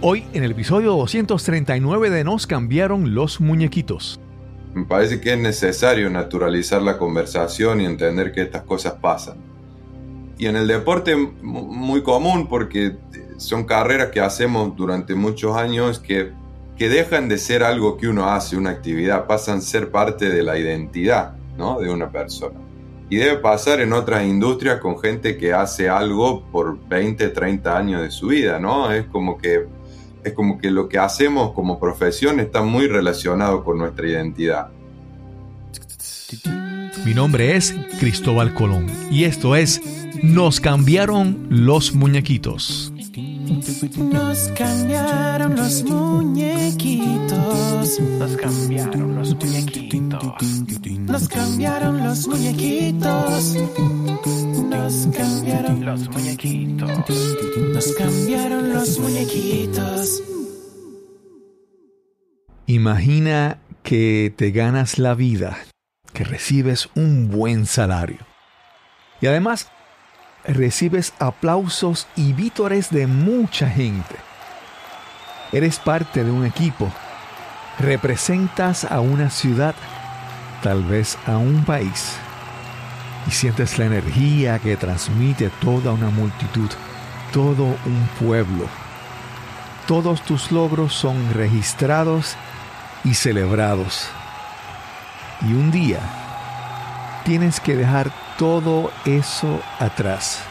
Hoy en el episodio 239 de Nos cambiaron los muñequitos. Me parece que es necesario naturalizar la conversación y entender que estas cosas pasan. Y en el deporte muy común porque son carreras que hacemos durante muchos años que, que dejan de ser algo que uno hace, una actividad, pasan a ser parte de la identidad ¿no? de una persona. Y debe pasar en otras industrias con gente que hace algo por 20, 30 años de su vida, ¿no? Es como que, es como que lo que hacemos como profesión está muy relacionado con nuestra identidad. Mi nombre es Cristóbal Colón y esto es Nos cambiaron los muñequitos. Nos cambiaron los muñequitos. Nos cambiaron los muñequitos. Nos cambiaron los muñequitos. Nos cambiaron los muñequitos. Nos cambiaron los muñequitos. Imagina que te ganas la vida, que recibes un buen salario. Y además recibes aplausos y vítores de mucha gente. Eres parte de un equipo. Representas a una ciudad, tal vez a un país. Y sientes la energía que transmite toda una multitud, todo un pueblo. Todos tus logros son registrados y celebrados. Y un día tienes que dejar todo eso atrás.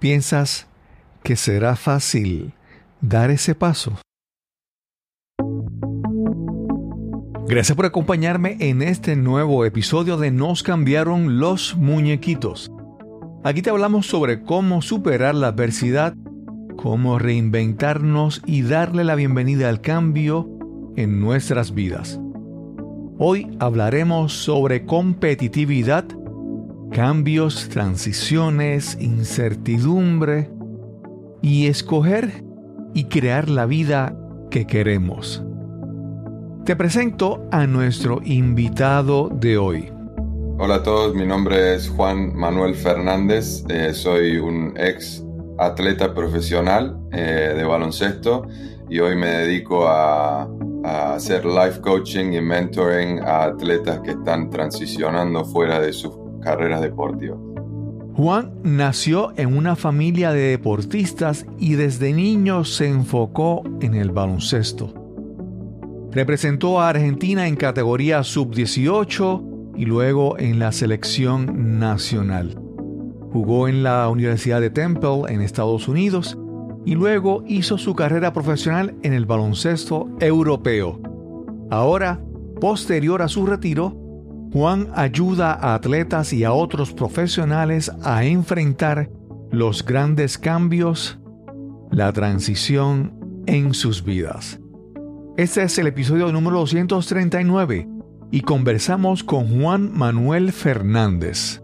¿Piensas que será fácil dar ese paso? Gracias por acompañarme en este nuevo episodio de Nos cambiaron los muñequitos. Aquí te hablamos sobre cómo superar la adversidad, cómo reinventarnos y darle la bienvenida al cambio en nuestras vidas. Hoy hablaremos sobre competitividad, cambios, transiciones, incertidumbre y escoger y crear la vida que queremos. Te presento a nuestro invitado de hoy. Hola a todos, mi nombre es Juan Manuel Fernández, eh, soy un ex atleta profesional eh, de baloncesto y hoy me dedico a a hacer life coaching y mentoring a atletas que están transicionando fuera de sus carreras deportivas. Juan nació en una familia de deportistas y desde niño se enfocó en el baloncesto. Representó a Argentina en categoría sub-18 y luego en la selección nacional. Jugó en la Universidad de Temple en Estados Unidos y luego hizo su carrera profesional en el baloncesto europeo. Ahora, posterior a su retiro, Juan ayuda a atletas y a otros profesionales a enfrentar los grandes cambios, la transición en sus vidas. Este es el episodio número 239 y conversamos con Juan Manuel Fernández.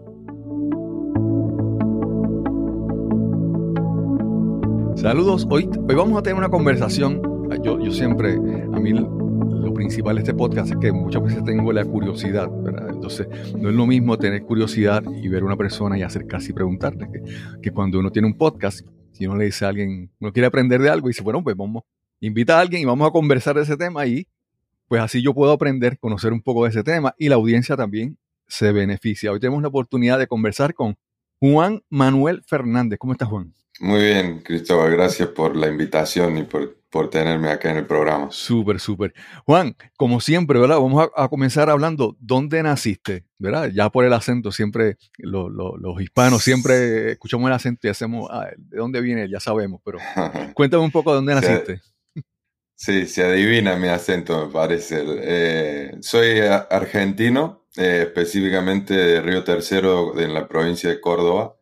Saludos, hoy, hoy vamos a tener una conversación. Yo, yo siempre, a mí lo principal de este podcast es que muchas veces tengo la curiosidad, ¿verdad? Entonces, no es lo mismo tener curiosidad y ver a una persona y acercarse y preguntarle que, que cuando uno tiene un podcast, si uno le dice a alguien, uno quiere aprender de algo y dice, bueno, pues vamos, invita a alguien y vamos a conversar de ese tema y pues así yo puedo aprender, conocer un poco de ese tema y la audiencia también se beneficia. Hoy tenemos la oportunidad de conversar con Juan Manuel Fernández. ¿Cómo estás, Juan? Muy bien, Cristóbal, gracias por la invitación y por, por tenerme acá en el programa. Súper, súper. Juan, como siempre, ¿verdad? Vamos a, comenzar hablando, ¿dónde naciste? ¿Verdad? Ya por el acento, siempre los hispanos siempre escuchamos el acento y hacemos, ah, ¿de dónde viene? Ya sabemos, pero cuéntame un poco de dónde naciste. Sí, se adivina mi acento, me parece. Eh, soy argentino, eh, específicamente de Río Tercero, en la provincia de Córdoba.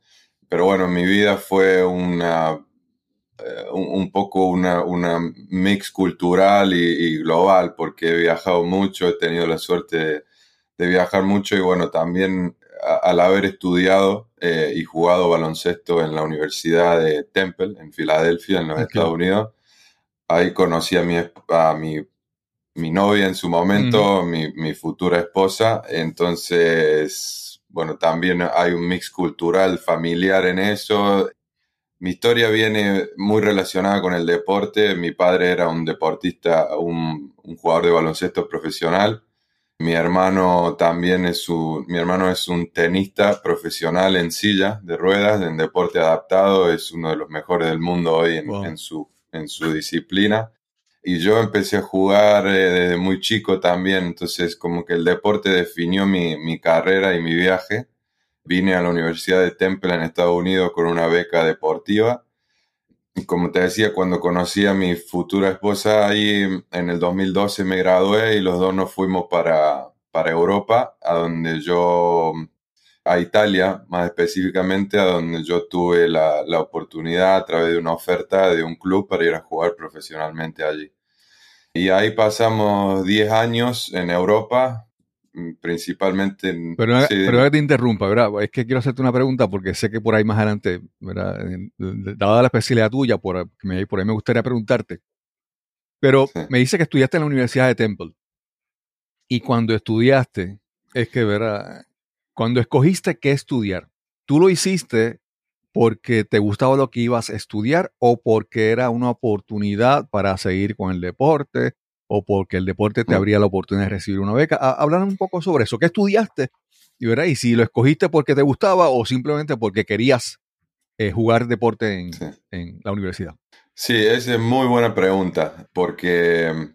Pero bueno, mi vida fue una, eh, un, poco una, una mix cultural y, global, porque he viajado mucho, he tenido la suerte de, viajar mucho y bueno, también al haber estudiado eh, y jugado baloncesto en la Universidad de Temple, en Filadelfia, en los Estados Unidos, ahí conocí a mi, a mi, mi novia en su momento, mi, mi futura esposa, entonces bueno, también hay un mix cultural familiar en eso. Mi historia viene muy relacionada con el deporte. Mi padre era un deportista, un, un jugador de baloncesto profesional. Mi hermano también es un, mi hermano es un tenista profesional en silla de ruedas, en deporte adaptado, es uno de los mejores del mundo hoy en, Wow. en su, en su disciplina. Y yo empecé a jugar eh, desde muy chico también, entonces como que el deporte definió mi, mi carrera y mi viaje. Vine a la Universidad de Temple en Estados Unidos con una beca deportiva. Y como te decía, cuando conocí a mi futura esposa ahí en el 2012 me gradué y los dos nos fuimos para, para Europa, a donde yo, a Italia más específicamente, a donde yo tuve la, la oportunidad a través de una oferta de un club para ir a jugar profesionalmente allí. Y ahí pasamos 10 años en Europa, mm, principalmente en... Pero, sí, pero que te interrumpa, ¿verdad? Es que quiero hacerte una pregunta porque sé que por ahí más adelante, ¿verdad? Dada la especialidad tuya, por, por ahí me gustaría preguntarte. Pero Sí. me dice que estudiaste en la Universidad de Temple. Y cuando estudiaste, es que, ¿verdad? Cuando escogiste qué estudiar, ¿tú lo hiciste porque te gustaba lo que ibas a estudiar o porque era una oportunidad para seguir con el deporte o porque el deporte te abría la oportunidad de recibir una beca? Ha- Háblanos un poco sobre eso. ¿Qué estudiaste? Y, y si lo escogiste porque te gustaba o simplemente porque querías eh, jugar deporte en, Sí. en la universidad. Sí, esa es muy buena pregunta, porque mm,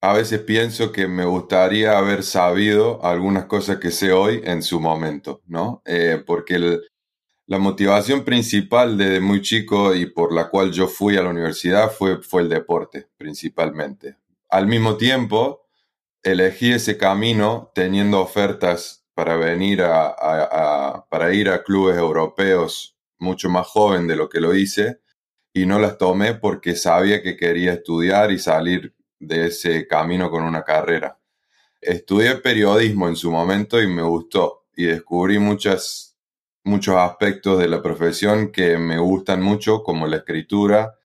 a veces pienso que me gustaría haber sabido algunas cosas que sé hoy en su momento, ¿no? Eh, porque la motivación principal desde muy chico y por la cual yo fui a la universidad fue, fue el deporte, principalmente. Al mismo tiempo, elegí ese camino teniendo ofertas para venir a- para ir a clubes europeos mucho más joven de lo que lo hice y no las tomé porque sabía que quería estudiar y salir de ese camino con una carrera. Estudié periodismo en su momento y me gustó y descubrí muchas, muchos aspectos de la profesión que me gustan mucho, como la escritura,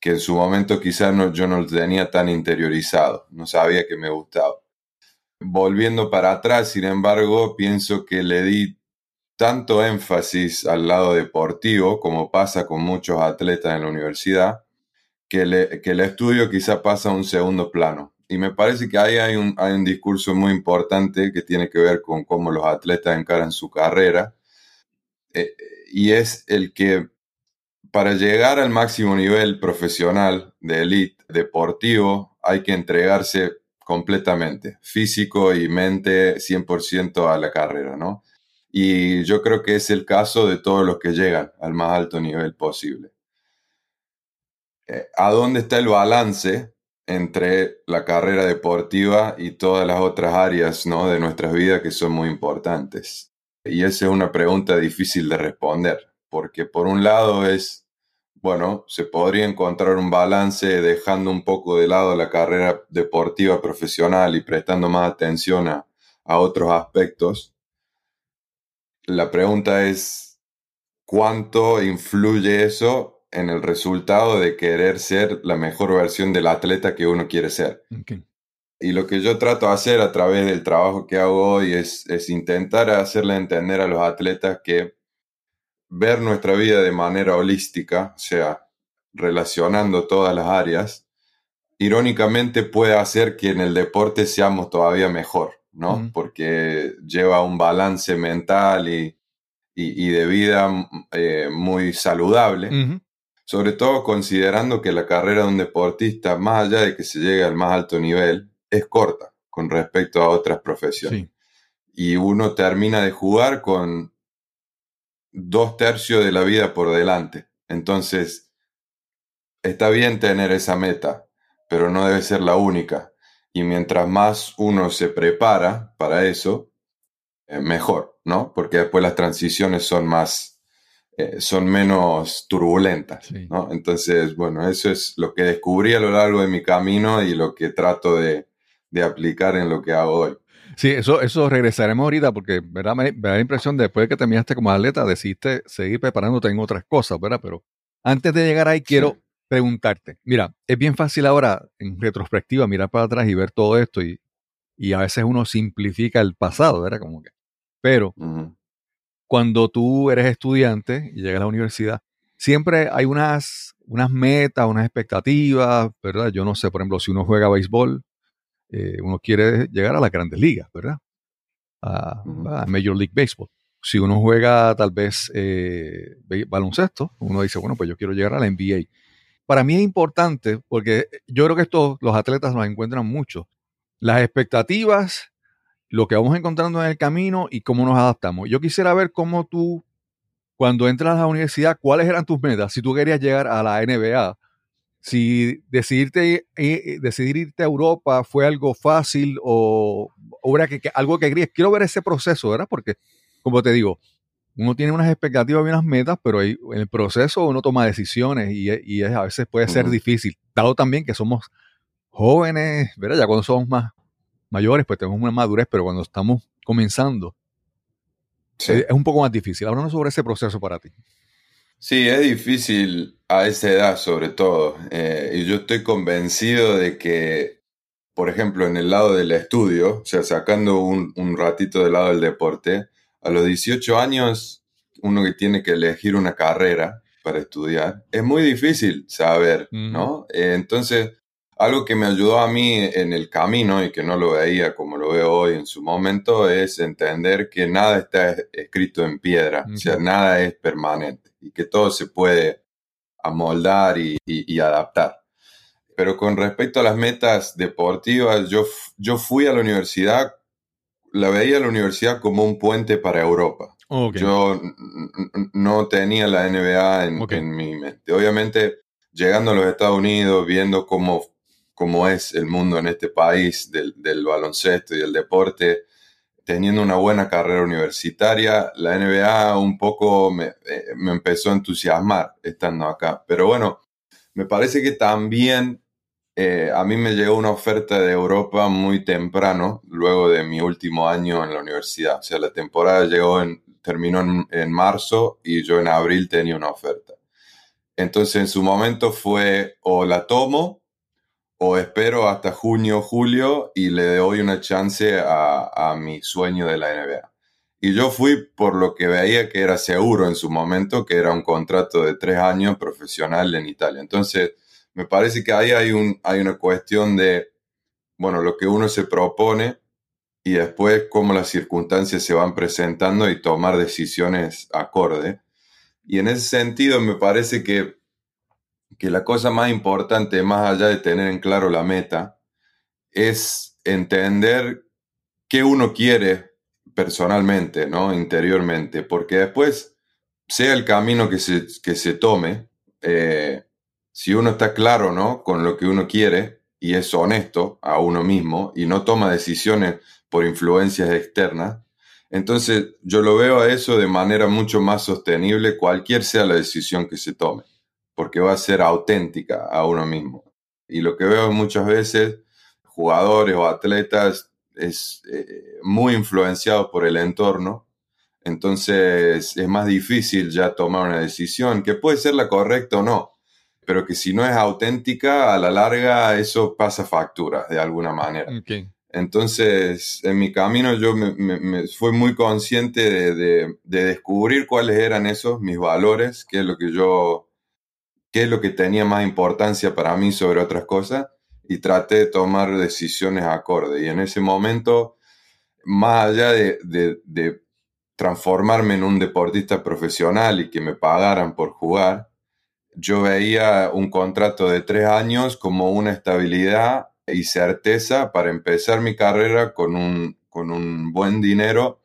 que en su momento quizás no, yo no lo tenía tan interiorizado, no sabía que me gustaba. Volviendo para atrás, sin embargo, pienso que le di tanto énfasis al lado deportivo, como pasa con muchos atletas en la universidad, que, le- el estudio quizá pasa a un segundo plano. Y me parece que ahí hay un, hay un discurso muy importante que tiene que ver con cómo los atletas encaran su carrera. Eh, y es el que para llegar al máximo nivel profesional de elite deportivo hay que entregarse completamente, físico y mente 100% a la carrera, ¿no? Y yo creo que es el caso de todos los que llegan al más alto nivel posible. Eh, ¿A dónde está el balance entre la carrera deportiva y todas las otras áreas ¿no? de nuestras vidas que son muy importantes? Y esa es una pregunta difícil de responder, porque por un lado es, bueno, se podría encontrar un balance dejando un poco de lado la carrera deportiva profesional y prestando más atención a, a otros aspectos. La pregunta es, ¿cuánto influye eso en el resultado de querer ser la mejor versión del atleta que uno quiere ser? Ok. Y lo que yo trato de hacer a través del trabajo que hago hoy es, es intentar hacerle entender a los atletas que ver nuestra vida de manera holística, o sea, relacionando todas las áreas, irónicamente puede hacer que en el deporte seamos todavía mejor, ¿no? Porque lleva un balance mental y, y- y de vida eh, muy saludable Ujú. Sobre todo considerando que la carrera de un deportista, más allá de que se llegue al más alto nivel, es corta con respecto a otras profesiones. Sí. Y uno termina de jugar con dos tercios de la vida por delante. Entonces, está bien tener esa meta, pero no debe ser la única. Y mientras más uno se prepara para eso, eh, mejor, ¿no? Porque después las transiciones son más, eh, son menos turbulentas, Sí. ¿no? Entonces, bueno, eso es lo que descubrí a lo largo de mi camino y lo que trato de, de aplicar en lo que hago hoy. Sí, eso, eso regresaremos ahorita porque, ¿verdad? Me, me da la impresión de después de que terminaste como atleta, decidiste seguir preparándote en otras cosas, ¿verdad? Pero antes de llegar ahí, quiero Sí. preguntarte. Mira, es bien fácil ahora, en retrospectiva, mirar para atrás y ver todo esto y, y a veces uno simplifica el pasado, ¿verdad? Como que Pero. Cuando tú eres estudiante y llegas a la universidad, siempre hay unas, unas metas, unas expectativas, ¿verdad? Yo no sé, por ejemplo, si uno juega béisbol, eh, uno quiere llegar a las grandes ligas, ¿verdad? A, Major League Baseball. Si uno juega tal vez eh, baloncesto, uno dice, bueno, pues yo quiero llegar a la NBA. Para mí es importante porque yo creo que esto los atletas nos encuentran mucho. Las expectativas, lo que vamos encontrando en el camino y cómo nos adaptamos. Yo quisiera ver cómo tú, cuando entras a la universidad, cuáles eran tus metas. Si tú querías llegar a la NBA, si decidirte, eh, decidir irte a Europa fue algo fácil o, o era que, que algo que querías. Quiero ver ese proceso, ¿verdad? Porque, como te digo, uno tiene unas expectativas y unas metas, pero en el proceso uno toma decisiones y, y a veces puede ser difícil, dado también que somos jóvenes, ¿verdad? Ya cuando somos más mayores, pues tenemos una madurez, pero cuando estamos comenzando, Sí. es, es un poco más difícil. Háblanos sobre ese proceso para ti. Sí, es difícil a esa edad sobre todo. Eh, y yo estoy convencido de que, por ejemplo, en el lado del estudio, o sea, sacando un, un ratito del lado del deporte, a los 18 años, uno que tiene que elegir una carrera para estudiar, es muy difícil saber, ¿no? Eh, entonces, algo que me ayudó a mí en el camino y que no lo veía como lo veo hoy en su momento es entender que nada está es- escrito en piedra, o sea, nada es permanente y que todo se puede amoldar y, y- y adaptar. Pero con respecto a las metas deportivas, yo, yo fui a la universidad, la veía la universidad como un puente para Europa. Yo no tenía la NBA en mi mente. Obviamente, llegando a los Estados Unidos, viendo cómo, cómo es el mundo en este país del, del baloncesto y del deporte, teniendo una buena carrera universitaria, la NBA un poco me, eh, me empezó a entusiasmar estando acá. Pero bueno, me parece que también eh, a mí me llegó una oferta de Europa muy temprano, luego de mi último año en la universidad. O sea, la temporada llegó en, terminó en, en marzo y yo en abril tenía una oferta. Entonces en su momento fue o la tomo o espero hasta junio, julio y le doy una chance a, a mi sueño de la NBA. Y yo fui por lo que veía que era seguro en su momento, que era un contrato de tres años profesional en Italia. Entonces, me parece que ahí hay, un, hay una cuestión de, bueno, lo que uno se propone y después cómo las circunstancias se van presentando y tomar decisiones acorde. Y en ese sentido me parece que, que la cosa más importante, más allá de tener en claro la meta, es entender qué uno quiere personalmente, ¿no? Interiormente, porque después, sea el camino que se, que se tome, eh, si uno está claro, ¿no? Con lo que uno quiere y es honesto a uno mismo y no toma decisiones por influencias externas, entonces yo lo veo a eso de manera mucho más sostenible, cualquier sea la decisión que se tome, porque va a ser auténtica a uno mismo. Y lo que veo muchas veces, jugadores o atletas, es eh, muy influenciado por el entorno, entonces es más difícil ya tomar una decisión, que puede ser la correcta o no, pero que si no es auténtica, a la larga eso pasa factura de alguna manera. Ok. Entonces, en mi camino yo me, me- me fui muy consciente de, de- de descubrir cuáles eran esos, mis valores, qué es lo que yo, qué es lo que tenía más importancia para mí sobre otras cosas, y traté de tomar decisiones acorde. Y en ese momento, más allá de, de- transformarme en un deportista profesional y que me pagaran por jugar, yo veía un contrato de tres años como una estabilidad y certeza para empezar mi carrera con un, con un buen dinero,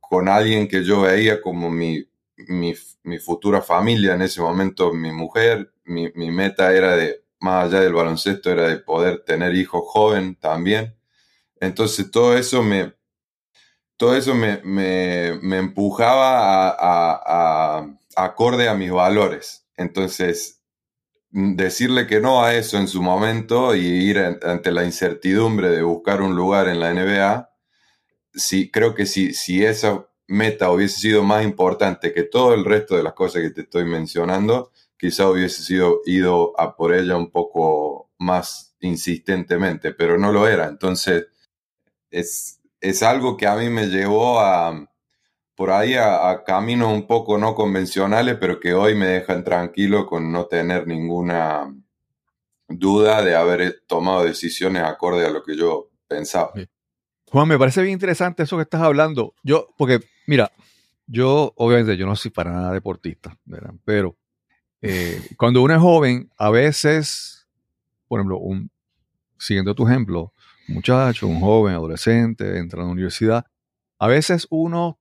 con alguien que yo veía como mi, mi, mi futura familia en ese momento, mi mujer. Mi, mi meta era de, más allá del baloncesto, era de poder tener hijos joven también. Entonces todo eso me, todo eso me, me, me empujaba a, a- a- acorde a mis valores. Entonces, decirle que no a eso en su momento y ir an- ante la incertidumbre de buscar un lugar en la NBA, sí, creo que si, si esa meta hubiese sido más importante que todo el resto de las cosas que te estoy mencionando, quizá hubiese sido ido a por ella un poco más insistentemente, pero no lo era. Entonces, es, es algo que a mí me llevó a, por ahí a, a, caminos un poco no convencionales, pero que hoy me dejan tranquilo con no tener ninguna duda de haber tomado decisiones acorde a lo que yo pensaba. Juan, me parece bien interesante eso que estás hablando. Yo, porque, mira, yo, obviamente, yo no soy para nada deportista, ¿verdad? pero eh, cuando uno es joven, a veces, por ejemplo, un, siguiendo tu ejemplo, un muchacho, un joven, adolescente, entra a la universidad, a veces uno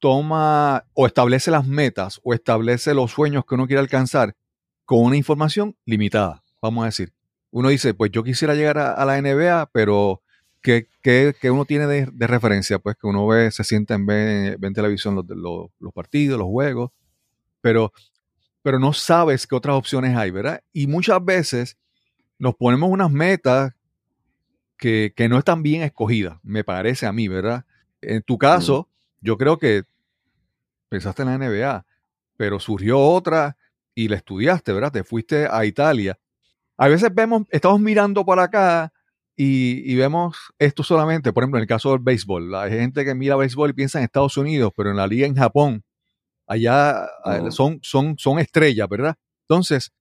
toma o establece las metas o establece los sueños que uno quiere alcanzar con una información limitada, vamos a decir. Uno dice, pues yo quisiera llegar a, la NBA, pero ¿qué, uno tiene de, referencia? Pues que uno ve, se sienta en, ver, en televisión los, los, los, partidos, los juegos, pero, pero no sabes qué otras opciones hay, ¿verdad? Y muchas veces nos ponemos unas metas que, no están bien escogidas, me parece a mí, ¿verdad? En tu caso, yo creo que pensaste en la NBA, pero surgió otra y la estudiaste, ¿verdad? Te fuiste a Italia. A veces vemos, estamos mirando por acá y, vemos esto solamente, por ejemplo, en el caso del béisbol. Hay gente que mira béisbol y piensa en Estados Unidos, pero en la liga en Japón, allá eh, son, son, son estrellas, ¿verdad? Entonces,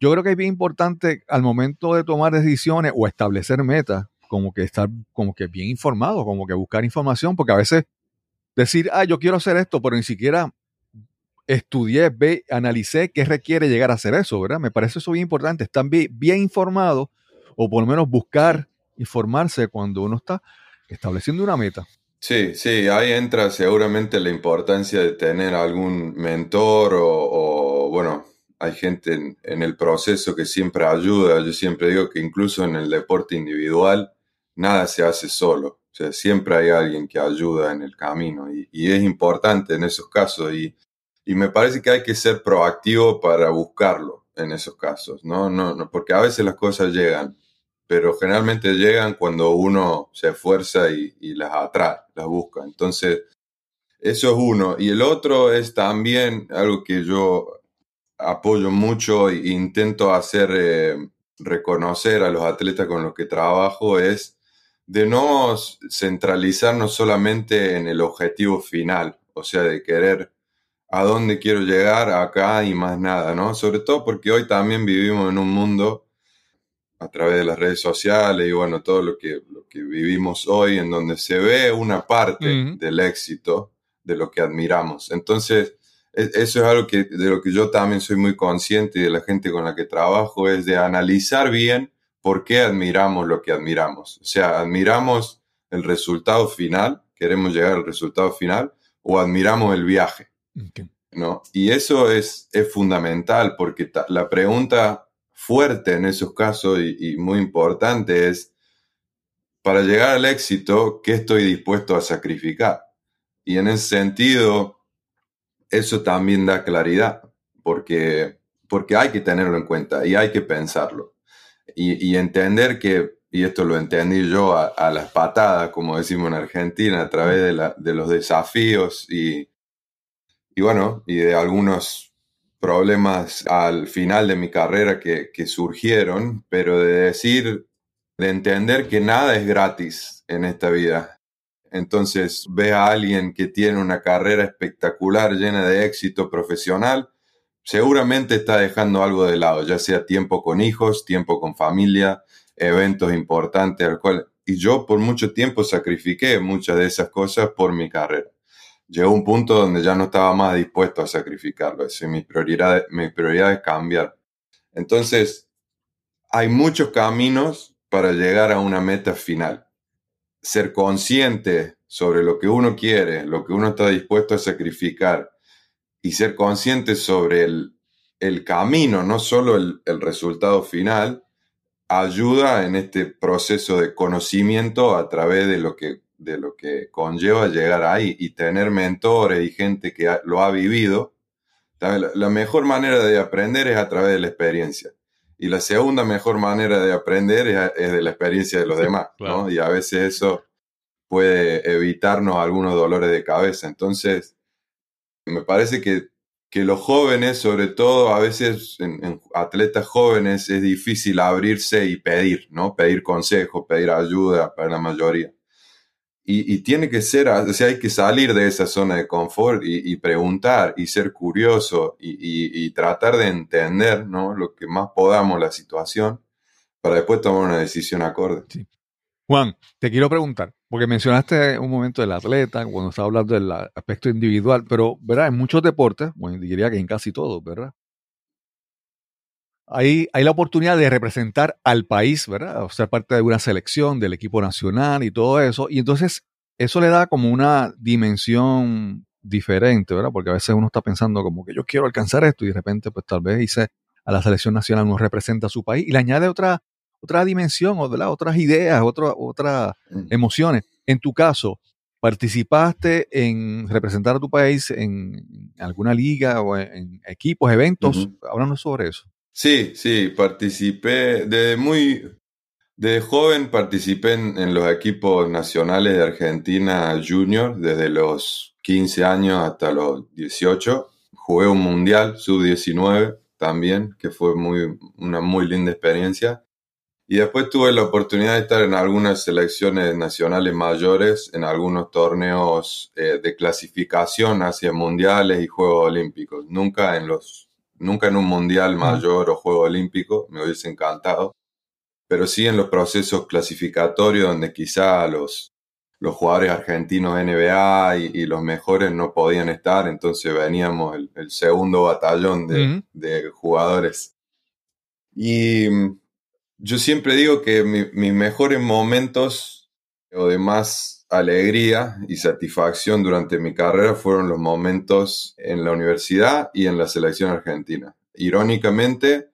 yo creo que es bien importante al momento de tomar decisiones o establecer metas, como que estar como que bien informado, como que buscar información, porque a veces decir, ah, yo quiero hacer esto, pero ni siquiera estudié, ve, analicé qué requiere llegar a hacer eso, ¿verdad? Me parece eso bien importante, estar bien, bien informado o por lo menos buscar informarse cuando uno está estableciendo una meta. Sí, sí, ahí entra seguramente la importancia de tener algún mentor o, bueno, hay gente en, el proceso que siempre ayuda. Yo siempre digo que incluso en el deporte individual nada se hace solo. O sea, siempre hay alguien que ayuda en el camino y, es importante en esos casos y, me parece que hay que ser proactivo para buscarlo en esos casos, ¿no? No, no Porque a veces las cosas llegan, pero generalmente llegan cuando uno se esfuerza y, las atrae, las busca. Entonces, eso es uno. Y el otro es también algo que yo apoyo mucho e intento hacer eh, reconocer a los atletas con los que trabajo es de no centralizarnos solamente en el objetivo final, o sea, de querer a dónde quiero llegar acá y más nada, ¿no? Sobre todo porque hoy también vivimos en un mundo a través de las redes sociales y bueno, todo lo que, lo que vivimos hoy en donde se ve una parte del éxito de lo que admiramos. Entonces, eso es algo que, de lo que yo también soy muy consciente y de la gente con la que trabajo, es de analizar bien por qué admiramos lo que admiramos. O sea, admiramos el resultado final, queremos llegar al resultado final, o admiramos el viaje. ¿no? Y eso es, es fundamental porque la pregunta fuerte en esos casos y, muy importante es, para llegar al éxito, ¿qué estoy dispuesto a sacrificar? Y en ese sentido, eso también da claridad, porque, porque hay que tenerlo en cuenta y hay que pensarlo. Y, entender que, y esto lo entendí yo a, las patadas, como decimos en Argentina, a través de, de los desafíos y, y, bueno, y de algunos problemas al final de mi carrera que, surgieron, pero de decir, de entender que nada es gratis en esta vida entonces ve a alguien que tiene una carrera espectacular, llena de éxito profesional, seguramente está dejando algo de lado, ya sea tiempo con hijos, tiempo con familia, eventos importantes al cual y yo por mucho tiempo sacrifiqué muchas de esas cosas por mi carrera. Llegó un punto donde ya no estaba más dispuesto a sacrificarlo, eso y mi prioridad, mi prioridad es cambiar. Entonces, hay muchos caminos para llegar a una meta final ser consciente sobre lo que uno quiere, lo que uno está dispuesto a sacrificar y ser consciente sobre el, camino, no solo el, resultado final, ayuda en este proceso de conocimiento a través de lo que, de lo que conlleva llegar ahí y tener mentores y gente que lo ha vivido. La mejor manera de aprender es a través de la experiencia. Y la segunda mejor manera de aprender es, de la experiencia de los demás, ¿no? Y a veces eso puede evitarnos algunos dolores de cabeza. Entonces, me parece que, que los jóvenes, sobre todo a veces en, atletas jóvenes, es difícil abrirse y pedir, ¿no? Pedir consejos, pedir ayuda para la mayoría. Y, tiene que ser, o hay que salir de esa zona de confort y, preguntar y ser curioso y, tratar de entender ¿no? lo que más podamos la situación para después tomar una decisión acorde. Juan, te quiero preguntar, porque mencionaste un momento del atleta, cuando estaba hablando del aspecto individual, pero, ¿verdad? En muchos deportes, bueno, diría que en casi todos, ¿verdad? Hay, hay, la oportunidad de representar al país, ¿verdad? O ser parte de una selección, del equipo nacional y todo eso. Y entonces eso le da como una dimensión diferente, ¿verdad? Porque a veces uno está pensando como que yo quiero alcanzar esto y de repente pues tal vez hice a la selección nacional uno representa a su país y le añade otra, otra dimensión, ¿verdad? otras ideas, otra, otras mm. emociones. En tu caso, ¿participaste en representar a tu país en alguna liga o en, equipos, eventos? Háblanos sobre eso. Sí, sí, participé de muy, de joven participé en, los equipos nacionales de Argentina Junior desde los 15 años hasta los 18. Jugué un mundial sub-19 también, que fue muy, una muy linda experiencia. Y después tuve la oportunidad de estar en algunas selecciones nacionales mayores, en algunos torneos eh, de clasificación hacia mundiales y Juegos Olímpicos. Nunca en los nunca en un mundial mayor o juego olímpico, me hubiese encantado, pero sí en los procesos clasificatorios donde quizá los, los jugadores argentinos NBA y, los mejores no podían estar, entonces veníamos el, segundo batallón de, de, jugadores. Y mm, yo siempre digo que mis mejores momentos o de más alegría y satisfacción durante mi carrera fueron los momentos en la universidad y en la selección argentina. Irónicamente,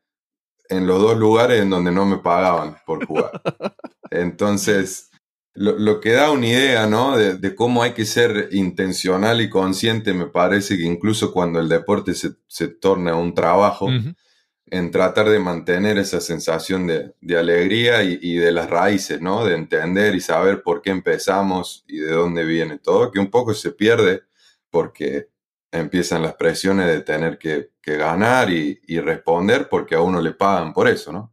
en los dos lugares en donde no me pagaban por jugar. Entonces, lo, que da una idea, ¿no? De, cómo hay que ser intencional y consciente, me parece que incluso cuando el deporte se, se torna un trabajo, en tratar de mantener esa sensación de, alegría y, de las raíces, ¿no? De entender y saber por qué empezamos y de dónde viene todo, que un poco se pierde porque empiezan las presiones de tener que, ganar y, responder porque a uno le pagan por eso, ¿no?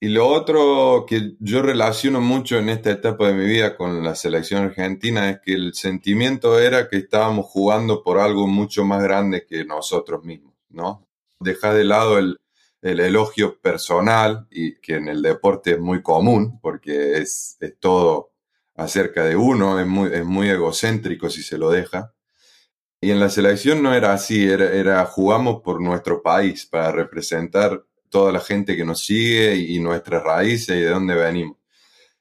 Y lo otro que yo relaciono mucho en esta etapa de mi vida con la selección argentina es que el sentimiento era que estábamos jugando por algo mucho más grande que nosotros mismos, ¿no? Deja de lado el, elogio personal y que en el deporte es muy común porque es, todo acerca de uno, es muy, es muy egocéntrico si se lo deja. Y en la selección no era así, era, era jugamos por nuestro país para representar toda la gente que nos sigue y, nuestras raíces y de dónde venimos.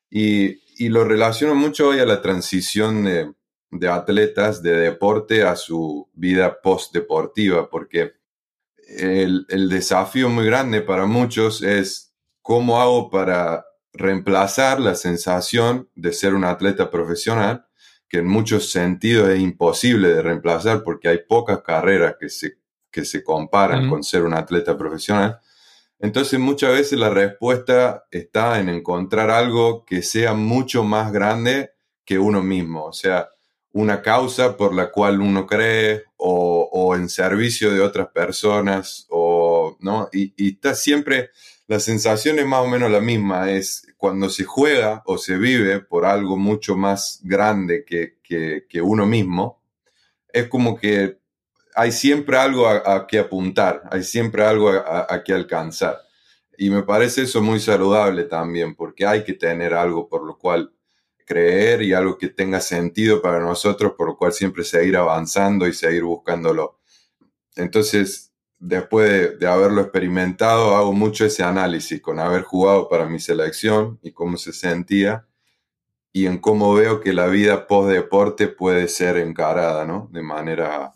Y, lo relaciono mucho hoy a la transición de, de atletas de deporte a su vida post-deportiva, porque el, desafío muy grande para muchos es cómo hago para reemplazar la sensación de ser un atleta profesional, que en muchos sentidos es imposible de reemplazar porque hay pocas carreras que se, que se comparan con ser un atleta profesional. Entonces muchas veces la respuesta está en encontrar algo que sea mucho más grande que uno mismo. O sea, una causa por la cual uno cree o, en servicio de otras personas o no y, está siempre la sensación es más o menos la misma es cuando se juega o se vive por algo mucho más grande que, que, uno mismo es como que hay siempre algo a, que apuntar hay siempre algo a, a que alcanzar. Y me parece eso muy saludable también porque hay que tener algo por lo cual creer y algo que tenga sentido para nosotros, por lo cual siempre seguir avanzando y seguir buscándolo. Entonces, después de, haberlo experimentado, hago mucho ese análisis con haber jugado para mi selección y cómo se sentía y en cómo veo que la vida post deporte puede ser encarada, ¿no? De manera,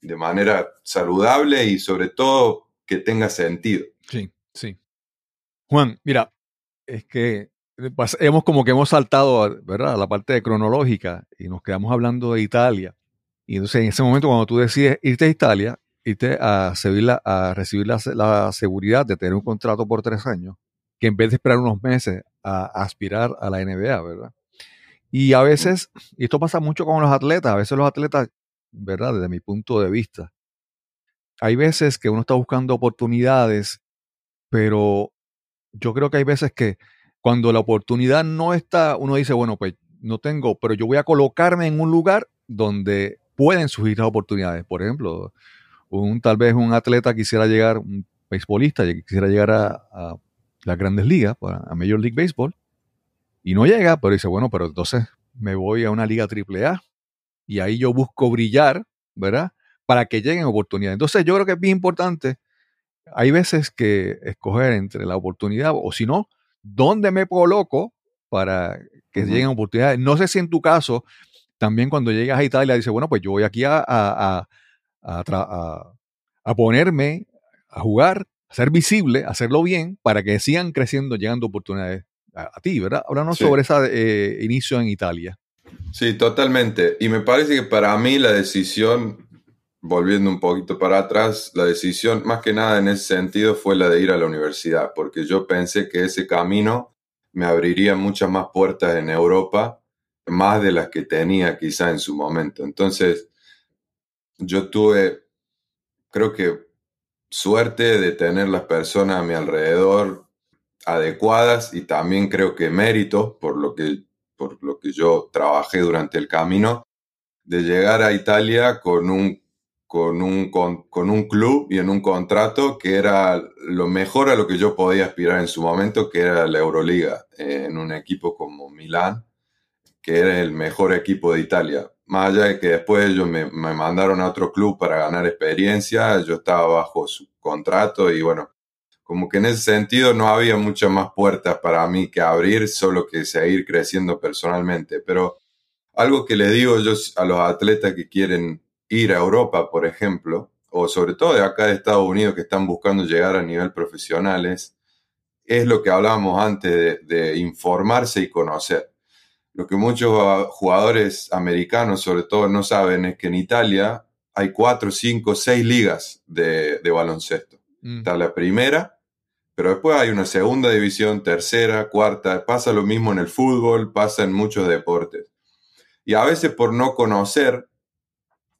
de manera saludable y sobre todo que tenga sentido. Sí, sí. Juan, mira, es que hemos como que hemos saltado, ¿verdad? A la parte cronológica y nos quedamos hablando de Italia. Y entonces en ese momento cuando tú decides irte a Italia, irte a, a recibir la, seguridad de tener un contrato por tres años, que en vez de esperar unos meses a, aspirar a la NBA, ¿verdad? Y a veces, y esto pasa mucho con los atletas, a veces los atletas, ¿verdad? Desde mi punto de vista, hay veces que uno está buscando oportunidades, pero yo creo que hay veces que cuando la oportunidad no está, uno dice, bueno, pues no tengo, pero yo voy a colocarme en un lugar donde pueden surgir las oportunidades. Por ejemplo, un, tal vez un atleta quisiera llegar, un beisbolista quisiera llegar a, las grandes ligas, a Major League Baseball, y no llega, pero dice, bueno, pero entonces me voy a una liga AAA y ahí yo busco brillar, ¿verdad? Para que lleguen oportunidades. Entonces yo creo que es bien importante, hay veces que escoger entre la oportunidad o si no, ¿dónde me coloco para que lleguen oportunidades? No sé si en tu caso, también cuando llegas a Italia, dices, bueno, pues yo voy aquí a, a, a, a ponerme, a jugar, a ser visible, a hacerlo bien, para que sigan creciendo, llegando oportunidades a, ti, ¿verdad? Háblanos sobre ese eh, inicio en Italia. Sí, totalmente. Y me parece que para mí la decisión, volviendo un poquito para atrás, la decisión más que nada en ese sentido fue la de ir a la universidad, porque yo pensé que ese camino me abriría muchas más puertas en Europa, más de las que tenía quizá en su momento. Entonces, yo tuve, creo que suerte de tener las personas a mi alrededor adecuadas y también creo que mérito por lo que, por lo que yo trabajé durante el camino, de llegar a Italia con un, con, un, con, un club y en un contrato que era lo mejor a lo que yo podía aspirar en su momento, que era la Euroliga, en un equipo como Milán, que era el mejor equipo de Italia. Más allá de que después ellos me, me mandaron a otro club para ganar experiencia, yo estaba bajo su contrato y bueno, como que en ese sentido no había muchas más puertas para mí que abrir, solo que seguir creciendo personalmente. Pero algo que le digo yo a los atletas que quieren ir a Europa, por ejemplo, o sobre todo de acá de Estados Unidos que están buscando llegar a nivel profesional, es, lo que hablábamos antes de, informarse y conocer. Lo que muchos jugadores americanos sobre todo no saben es que en Italia hay cuatro, cinco, seis ligas de, baloncesto. Mm. Está la primera, pero después hay una segunda división, tercera, cuarta, pasa lo mismo en el fútbol, pasa en muchos deportes. Y a veces por no conocer,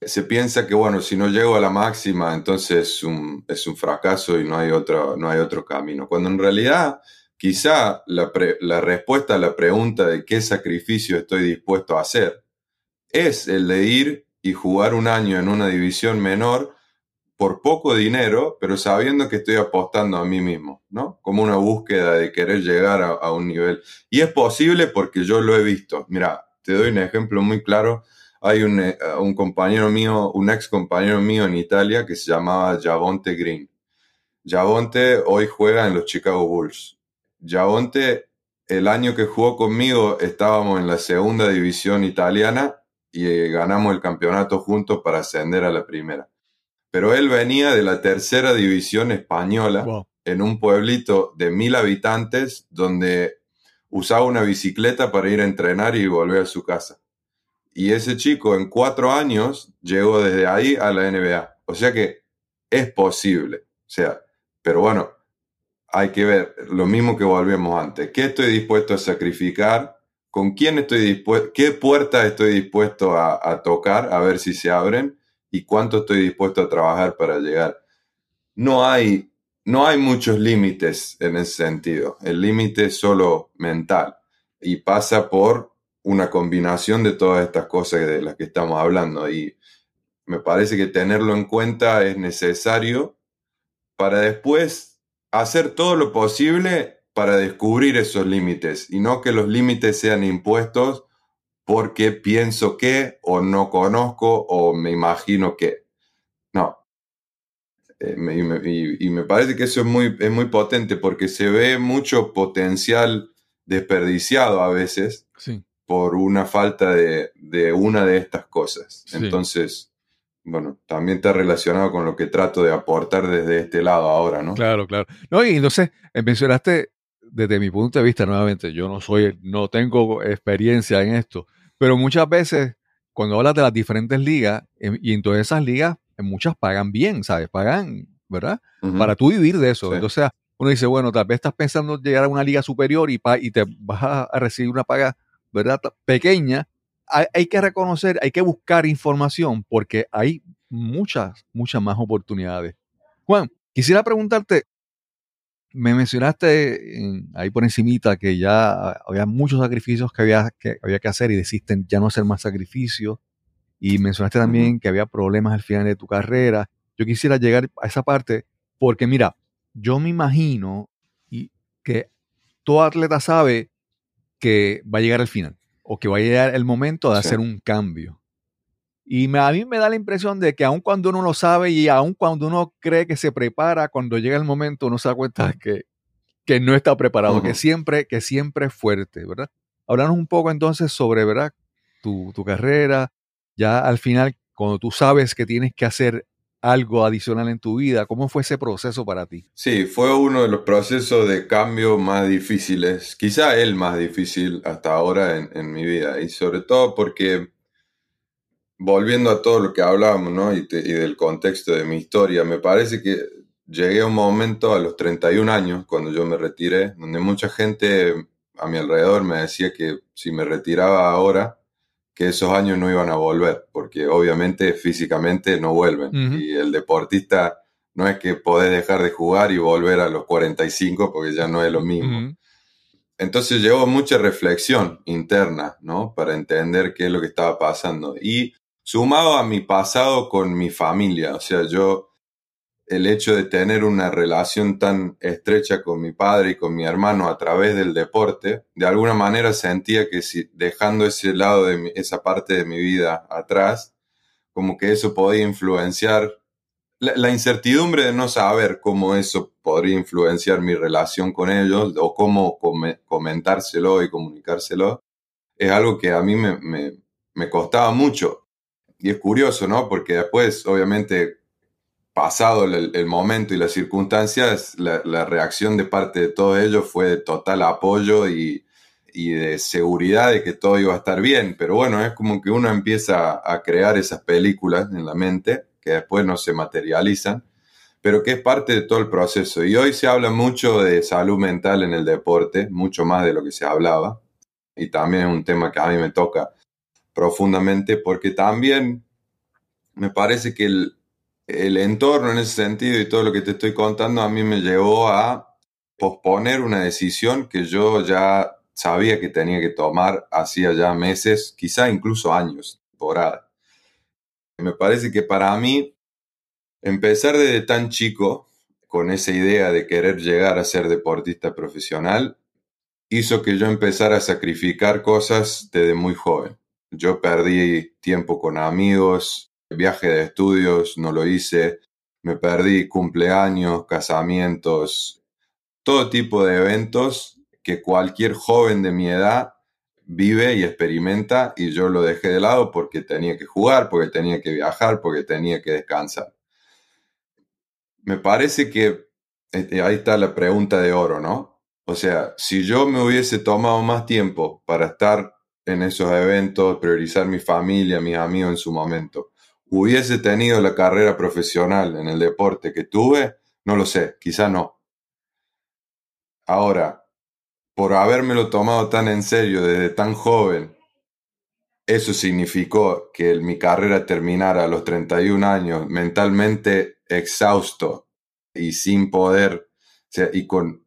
se piensa que, bueno, si no llego a la máxima, entonces es un, es un fracaso y no hay, otro, no hay otro camino. Cuando en realidad, quizá la, la respuesta a la pregunta de qué sacrificio estoy dispuesto a hacer es el de ir y jugar un año en una división menor por poco dinero, pero sabiendo que estoy apostando a mí mismo, ¿no? Como una búsqueda de querer llegar a, un nivel. Y es posible porque yo lo he visto. Mira, te doy un ejemplo muy claro. Hay un, eh, un compañero mío, un ex compañero mío en Italia que se llamaba Javonte Green. Javonte hoy juega en los Chicago Bulls. Javonte, el año que jugó conmigo, estábamos en la segunda división italiana y eh, ganamos el campeonato juntos para ascender a la primera pero él venía de la tercera división española en un pueblito de mil habitantes donde usaba una bicicleta para ir a entrenar y volver a su casa. Y ese chico en cuatro años llegó desde ahí a la NBA. O sea que es posible. O sea, pero bueno, hay que ver lo mismo que volvemos antes. ¿Qué estoy dispuesto a sacrificar? ¿Con quién estoy dispuesto? ¿Qué puertas estoy dispuesto a tocar? A ver si se abren y cuánto estoy dispuesto a trabajar para llegar. No hay, no hay muchos límites en ese sentido. El límite es solo mental y pasa por una combinación de todas estas cosas de las que estamos hablando. Y me parece que tenerlo en cuenta es necesario para después hacer todo lo posible para descubrir esos límites y no que los límites sean impuestos porque pienso que o no conozco o me imagino que. No. Eh, y, me, parece que eso es muy, es muy potente porque se ve mucho potencial desperdiciado a veces por una falta de, una de estas cosas. Entonces, bueno, también está relacionado con lo que trato de aportar desde este lado ahora, ¿no? Claro, claro. No, y entonces eh, mencionaste desde mi punto de vista, nuevamente, yo no soy, no tengo experiencia en esto, pero muchas veces, cuando hablas de las diferentes ligas, em, y en todas esas ligas, muchas pagan bien, ¿sabes? Pagan, ¿verdad? Para tú vivir de eso. Entonces, uno dice, bueno, tal vez estás pensando llegar a una liga superior y, y te vas a, recibir una paga, ¿verdad? Pequeña. Hay, hay, que reconocer, hay que buscar información porque hay muchas, muchas más oportunidades. Juan, quisiera preguntarte, Me mencionaste ahí por encimita que ya había muchos sacrificios que había que, había que hacer y decidiste ya no hacer más sacrificios. Y mencionaste también que había problemas al final de tu carrera. Yo quisiera llegar a esa parte porque mira, yo me imagino y que todo atleta sabe que va a llegar al final o que va a llegar el momento de hacer un cambio. Y a mí me da la impresión de que aun cuando uno lo sabe y aun cuando uno cree que se prepara, cuando llega el momento uno se da cuenta que, que no está preparado, que siempre, que siempre es fuerte, ¿verdad? Hablarnos un poco entonces sobre, ¿verdad? Tu, tu carrera, ya al final, cuando tú sabes que tienes que hacer algo adicional en tu vida, ¿cómo fue ese proceso para ti? Sí, fue uno de los procesos de cambio más difíciles, quizá el más difícil hasta ahora en, en mi vida, y sobre todo porque volviendo a todo lo que hablábamos, ¿no? Y, del contexto de mi historia, me parece que llegué a un momento a los 31 años, cuando yo me retiré, donde mucha gente a mi alrededor me decía que si me retiraba ahora, que esos años no iban a volver, porque obviamente físicamente no vuelven. Y el deportista no es que podés dejar de jugar y volver a los 45, porque ya no es lo mismo. Entonces llevó mucha reflexión interna, ¿no? Para entender qué es lo que estaba pasando. Y Sumado a mi pasado con mi familia, o sea, yo, el hecho de tener una relación tan estrecha con mi padre y con mi hermano a través del deporte, de alguna manera sentía que si dejando ese lado de esa parte de mi vida atrás, como que eso podía influenciar la, incertidumbre de no saber cómo eso podría influenciar mi relación con ellos o cómo comentárselo y comunicárselo, es algo que a mí me, me costaba mucho y es curioso, ¿no? Porque después, obviamente, pasado el, momento y las circunstancias, la, reacción de parte de todos ellos fue de total apoyo y, de seguridad de que todo iba a estar bien. Pero bueno, es como que uno empieza a crear esas películas en la mente que después no se materializan, pero que es parte de todo el proceso. Y hoy se habla mucho de salud mental en el deporte, mucho más de lo que se hablaba. Y también es un tema que a mí me toca profundamente porque también me parece que el, entorno en ese sentido y todo lo que te estoy contando a mí me llevó a posponer una decisión que yo ya sabía que tenía que tomar hacía ya meses, quizá incluso años, temporada. Me parece que para mí empezar desde tan chico con esa idea de querer llegar a ser deportista profesional hizo que yo empezara a sacrificar cosas desde muy joven. Yo perdí tiempo con amigos, viaje de estudios, no lo hice, me perdí cumpleaños, casamientos, todo tipo de eventos que cualquier joven de mi edad vive y experimenta y yo lo dejé de lado porque tenía que jugar, porque tenía que viajar, porque tenía que descansar. Me parece que eh, ahí está la pregunta de oro, ¿no? O sea, si yo me hubiese tomado más tiempo para estar en esos eventos, priorizar mi familia, mis amigos en su momento. ¿Hubiese tenido la carrera profesional en el deporte que tuve? No lo sé, quizá no. Ahora, por habérmelo tomado tan en serio desde tan joven, eso significó que mi carrera terminara a los 31 años mentalmente exhausto y sin poder, y con,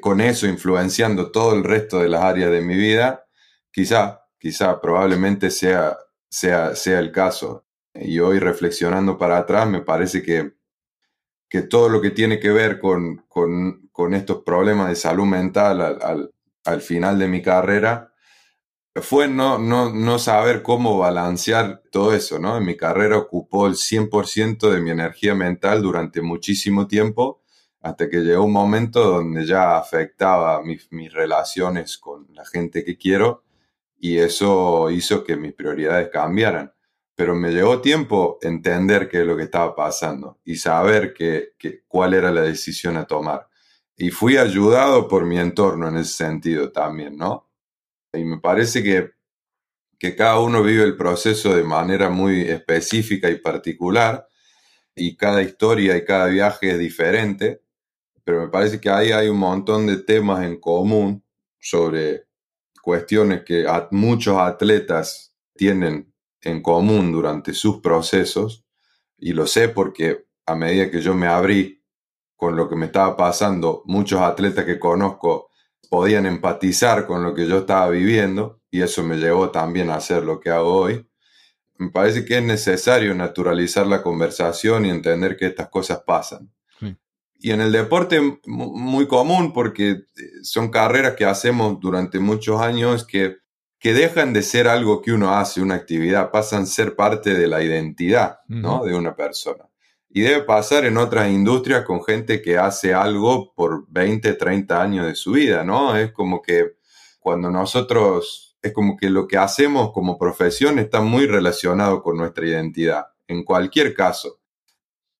con eso influenciando todo el resto de las áreas de mi vida, Quizá, quizá, probablemente sea, sea, sea el caso. Y hoy reflexionando para atrás, me parece que, que todo lo que tiene que ver con, con, estos problemas de salud mental al, al, final de mi carrera fue no, no, no saber cómo balancear todo eso, ¿no? En mi carrera ocupó el 100% de mi energía mental durante muchísimo tiempo, hasta que llegó un momento donde ya afectaba mis, mis relaciones con la gente que quiero y eso hizo que mis prioridades cambiaran. Pero me llevó tiempo entender qué es lo que estaba pasando y saber que, cuál era la decisión a tomar. Y fui ayudado por mi entorno en ese sentido también, ¿no? Y me parece que, que cada uno vive el proceso de manera muy específica y particular y cada historia y cada viaje es diferente, pero me parece que ahí hay un montón de temas en común sobre cuestiones que muchos atletas tienen en común durante sus procesos, y lo sé porque a medida que yo me abrí con lo que me estaba pasando, muchos atletas que conozco podían empatizar con lo que yo estaba viviendo y eso me llevó también a hacer lo que hago hoy. Me parece que es necesario naturalizar la conversación y entender que estas cosas pasan. Y en el deporte muy común porque eh, son carreras que hacemos durante muchos años que, que dejan de ser algo que uno hace, una actividad, pasan a ser parte de la identidad ¿no? de una persona. Y debe pasar en otras industrias con gente que hace algo por 20, 30 años de su vida, ¿no? Es como que cuando nosotros, es como que lo que hacemos como profesión está muy relacionado con nuestra identidad, en cualquier caso.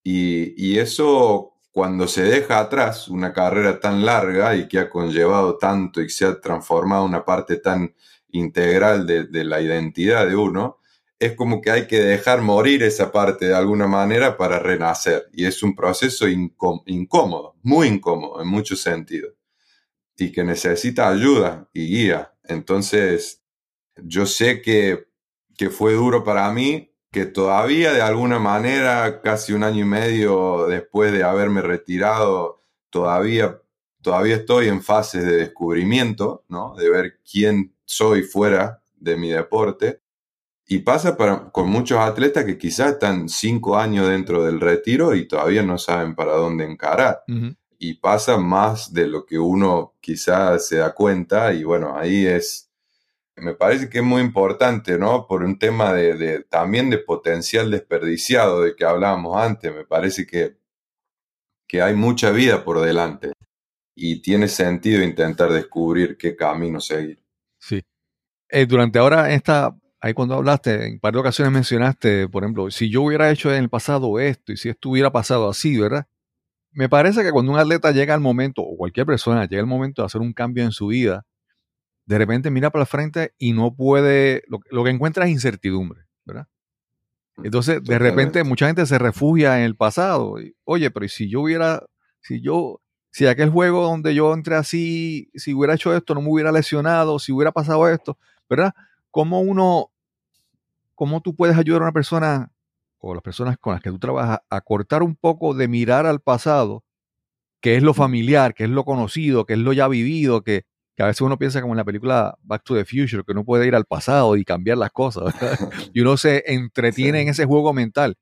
Y, y eso, cuando se deja atrás una carrera tan larga y que ha conllevado tanto y se ha transformado en una parte tan integral de, la identidad de uno, es como que hay que dejar morir esa parte de alguna manera para renacer. Y es un proceso incómodo, muy incómodo en muchos sentidos. Y que necesita ayuda y guía. Entonces, yo sé que, que fue duro para mí, que todavía de alguna manera, casi un año y medio después de haberme retirado, todavía, todavía estoy en fases de descubrimiento, ¿no? De ver quién soy fuera de mi deporte y pasa para, con muchos atletas que quizás están cinco años dentro del retiro y todavía no saben para dónde encarar. Y pasa más de lo que uno quizás se da cuenta y bueno, ahí es, me parece que es muy importante, ¿no? Por un tema de, de también de potencial desperdiciado de que hablábamos antes, me parece que, que hay mucha vida por delante y tiene sentido intentar descubrir qué camino seguir. Sí. Eh, durante ahora esta ahí cuando hablaste, en varias ocasiones mencionaste, por ejemplo, si yo hubiera hecho en el pasado esto y si esto hubiera pasado así, ¿verdad? Me parece que cuando un atleta llega al momento, o cualquier persona llega al momento de hacer un cambio en su vida, de repente mira para el frente y no puede, lo, que encuentra es incertidumbre, ¿verdad? Mm, Entonces, de repente, mucha gente se refugia en el pasado. Oye, pero si yo hubiera, si yo, si aquel juego donde yo entré así, si hubiera hecho esto, no me hubiera lesionado, si hubiera pasado esto, ¿verdad? ¿Cómo uno, cómo tú puedes ayudar a una persona o las personas con las que tú trabajas a cortar un poco de mirar al pasado, que es lo familiar, que es lo conocido, que es lo ya vivido, que, a veces uno piensa como en la película Back to the Future, que uno puede ir al pasado y cambiar las cosas, y uno se entretiene en ese juego mental.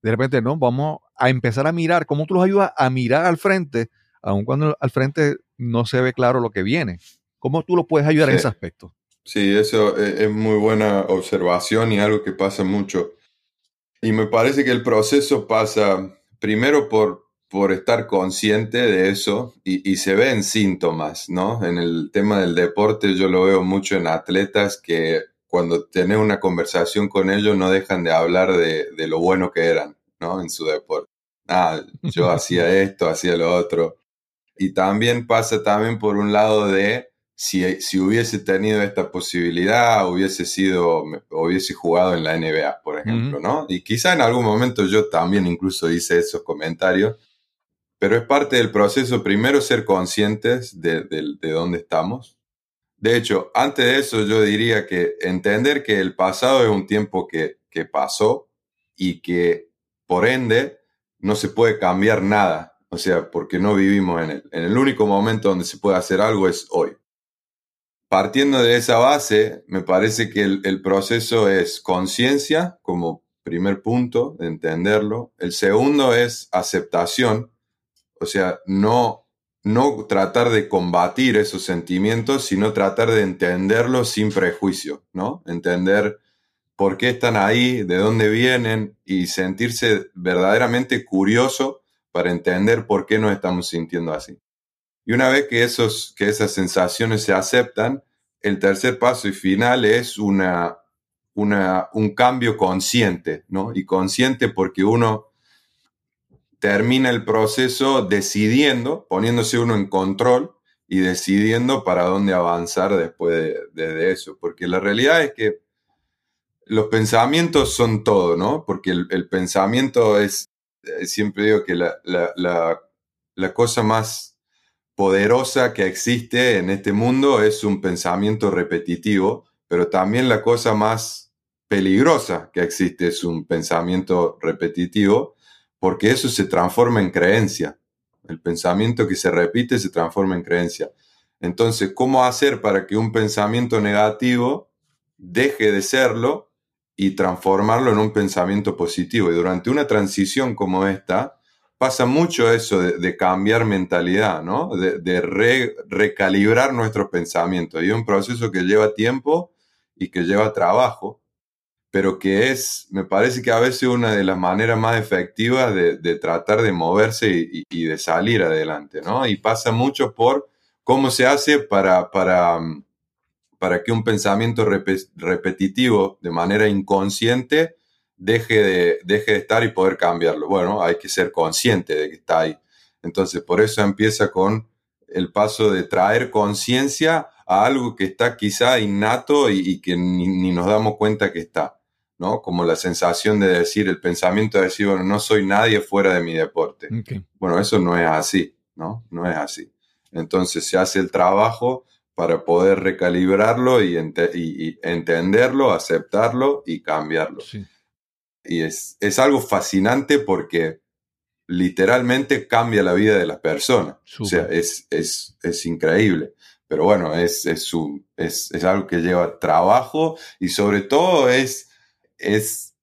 De repente, no, vamos a empezar a mirar, ¿cómo tú los ayudas a mirar al frente, aun cuando al frente no se ve claro lo que viene? ¿Cómo tú los puedes ayudar en ese aspecto? Sí, eso e, es muy buena observación y algo que pasa mucho. Y me parece que el proceso pasa primero por, por estar consciente de eso y, se ve en síntomas, ¿no? En el tema del deporte yo lo veo mucho en atletas que cuando tenés una conversación con ellos no dejan de hablar de, de lo bueno que eran, ¿no? En su deporte. Ah, yo hacía esto, hacía lo otro. Y también pasa también por un lado de si, hubiese tenido esta posibilidad, hubiese sido, hubiese jugado en la NBA, por ejemplo, ¿no? Y quizá en algún momento yo también incluso hice esos comentarios, pero es parte del proceso primero ser conscientes de, de dónde estamos. De hecho, antes de eso yo diría que entender que el pasado es un tiempo que, que pasó y que por ende no se puede cambiar nada, o sea, porque no vivimos en él. En el único momento donde se puede hacer algo es hoy partiendo de esa base, me parece que el, proceso es conciencia como primer punto de entenderlo. El segundo es aceptación, o sea, no, no tratar de combatir esos sentimientos, sino tratar de entenderlos sin prejuicio, ¿no? Entender por qué están ahí, de dónde vienen y sentirse verdaderamente curioso para entender por qué nos estamos sintiendo así. Y una vez que, esos, que esas sensaciones se aceptan, el tercer paso y final es una, una, un cambio consciente, ¿no? Y consciente porque uno termina el proceso decidiendo, poniéndose uno en control y decidiendo para dónde avanzar después de, eso. Porque la realidad es que los pensamientos son todo, ¿no? Porque el, pensamiento es, siempre digo que la, la, la cosa más poderosa que existe en este mundo es un pensamiento repetitivo, pero también la cosa más peligrosa que existe es un pensamiento repetitivo, porque eso se transforma en creencia. El pensamiento que se repite se transforma en creencia. Entonces, ¿cómo hacer para que un pensamiento negativo deje de serlo y transformarlo en un pensamiento positivo? Y durante una transición como esta, pasa mucho eso de, cambiar mentalidad, ¿no? De, recalibrar nuestros pensamientos. Y es un proceso que lleva tiempo y que lleva trabajo, pero que es, me parece que a veces una de las maneras más efectivas de, tratar de moverse y, de salir adelante, ¿no? Y pasa mucho por cómo se hace para, para, para que un pensamiento repetitivo de manera inconsciente deje de, deje de estar y poder cambiarlo. Bueno, hay que ser consciente de que está ahí. Entonces, por eso empieza con el paso de traer conciencia a algo que está quizá innato y, que ni, nos damos cuenta que está, ¿no? Como la sensación de decir, el pensamiento de decir, bueno, no soy nadie fuera de mi deporte. Bueno, eso no es así, ¿no? No es así. Entonces se hace el trabajo para poder recalibrarlo y, entenderlo, aceptarlo y cambiarlo. Y es, algo fascinante porque literalmente cambia la vida de las personas. O sea, es, es, increíble. Pero bueno, es, es, es, algo que lleva trabajo y sobre todo es, es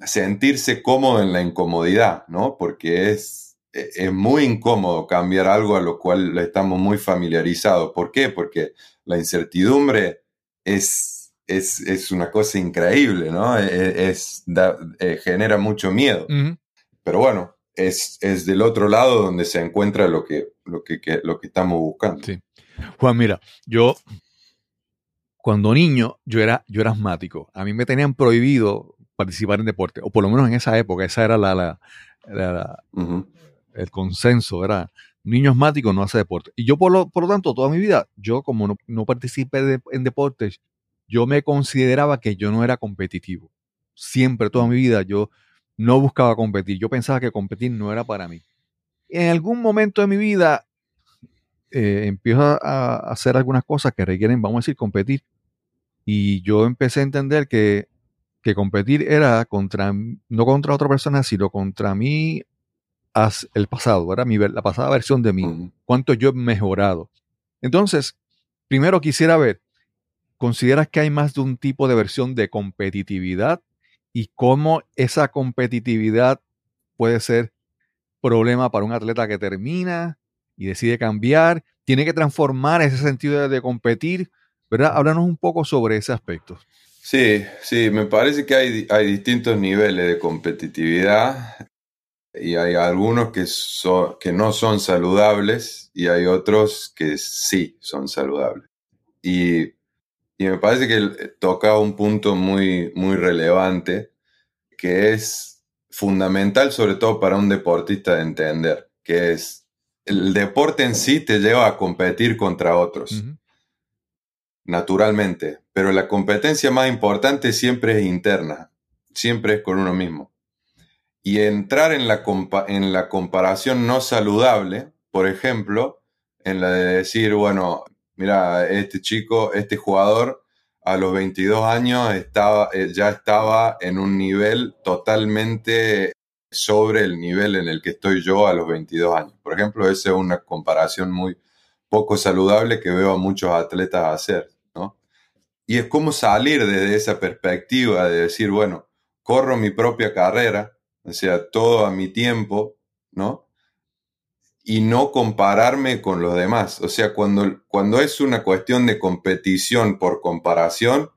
sentirse cómodo en la incomodidad, ¿no? Porque es, es muy incómodo cambiar algo a lo cual estamos muy familiarizados. ¿Por qué? Porque la incertidumbre es es, una cosa increíble, ¿no? Es, eh, genera mucho miedo. Pero bueno, es, es, del otro lado donde se encuentra lo que, lo que, lo que estamos buscando. Sí. Juan, mira, yo cuando niño yo era, yo era asmático. A mí me tenían prohibido participar en deporte, o por lo menos en esa época, esa era la, la, el consenso, era niño asmático no hace deporte. Y yo por lo, por tanto, toda mi vida, yo como no, no participé en deportes, yo me consideraba que yo no era competitivo. Siempre, toda mi vida, yo no buscaba competir. Yo pensaba que competir no era para mí. En algún momento de mi vida eh, empiezo a, hacer algunas cosas que requieren, vamos a decir, competir. Y yo empecé a entender que, que competir era contra, no contra otra persona, sino contra mí, el pasado, era mi, la pasada versión de mí, cuánto yo he mejorado. Entonces, primero quisiera ver ¿Consideras que hay más de un tipo de versión de competitividad y cómo esa competitividad puede ser problema para un atleta que termina y decide cambiar? ¿Tiene que transformar ese sentido de, competir? ¿Verdad? Háblanos un poco sobre ese aspecto. Sí, sí, me parece que hay, hay distintos niveles de competitividad y hay algunos que, que no son saludables y hay otros que sí son saludables. Y y me parece que toca un punto muy, muy relevante, que es fundamental sobre todo para un deportista de entender, que es el deporte en sí te lleva a competir contra otros, naturalmente, pero la competencia más importante siempre es interna, siempre es con uno mismo. Y entrar en la, en la comparación no saludable, por ejemplo, en la de decir, bueno, mira, este chico, este jugador a los 22 años estaba, eh, ya estaba en un nivel totalmente sobre el nivel en el que estoy yo a los 22 años. Por ejemplo, esa es una comparación muy poco saludable que veo a muchos atletas hacer, ¿no? Y es como salir desde esa perspectiva de decir, bueno, corro mi propia carrera, o sea, todo a mi tiempo, ¿no? y no compararme con los demás. O sea, cuando, cuando es una cuestión de competición por comparación,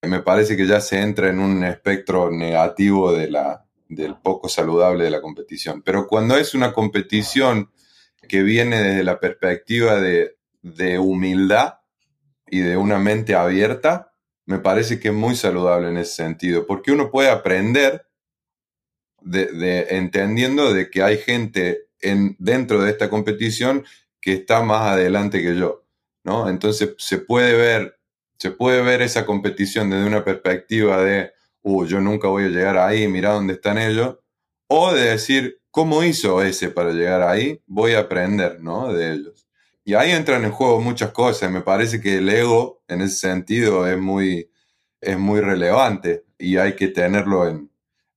me parece que ya se entra en un espectro negativo de la, del poco saludable de la competición. Pero cuando es una competición que viene desde la perspectiva de, de humildad y de una mente abierta, me parece que es muy saludable en ese sentido, porque uno puede aprender de, entendiendo de que hay gente dentro de esta competición que está más adelante que yo, ¿no? Entonces se puede ver, se puede ver esa competición desde una perspectiva de, uh, yo nunca voy a llegar ahí, mira dónde están ellos, o de decir, ¿cómo hizo ese para llegar ahí? Voy a aprender, ¿no? De ellos. Y ahí entran en juego muchas cosas. Me parece que el ego, en ese sentido, es muy, es muy relevante y hay que tenerlo en,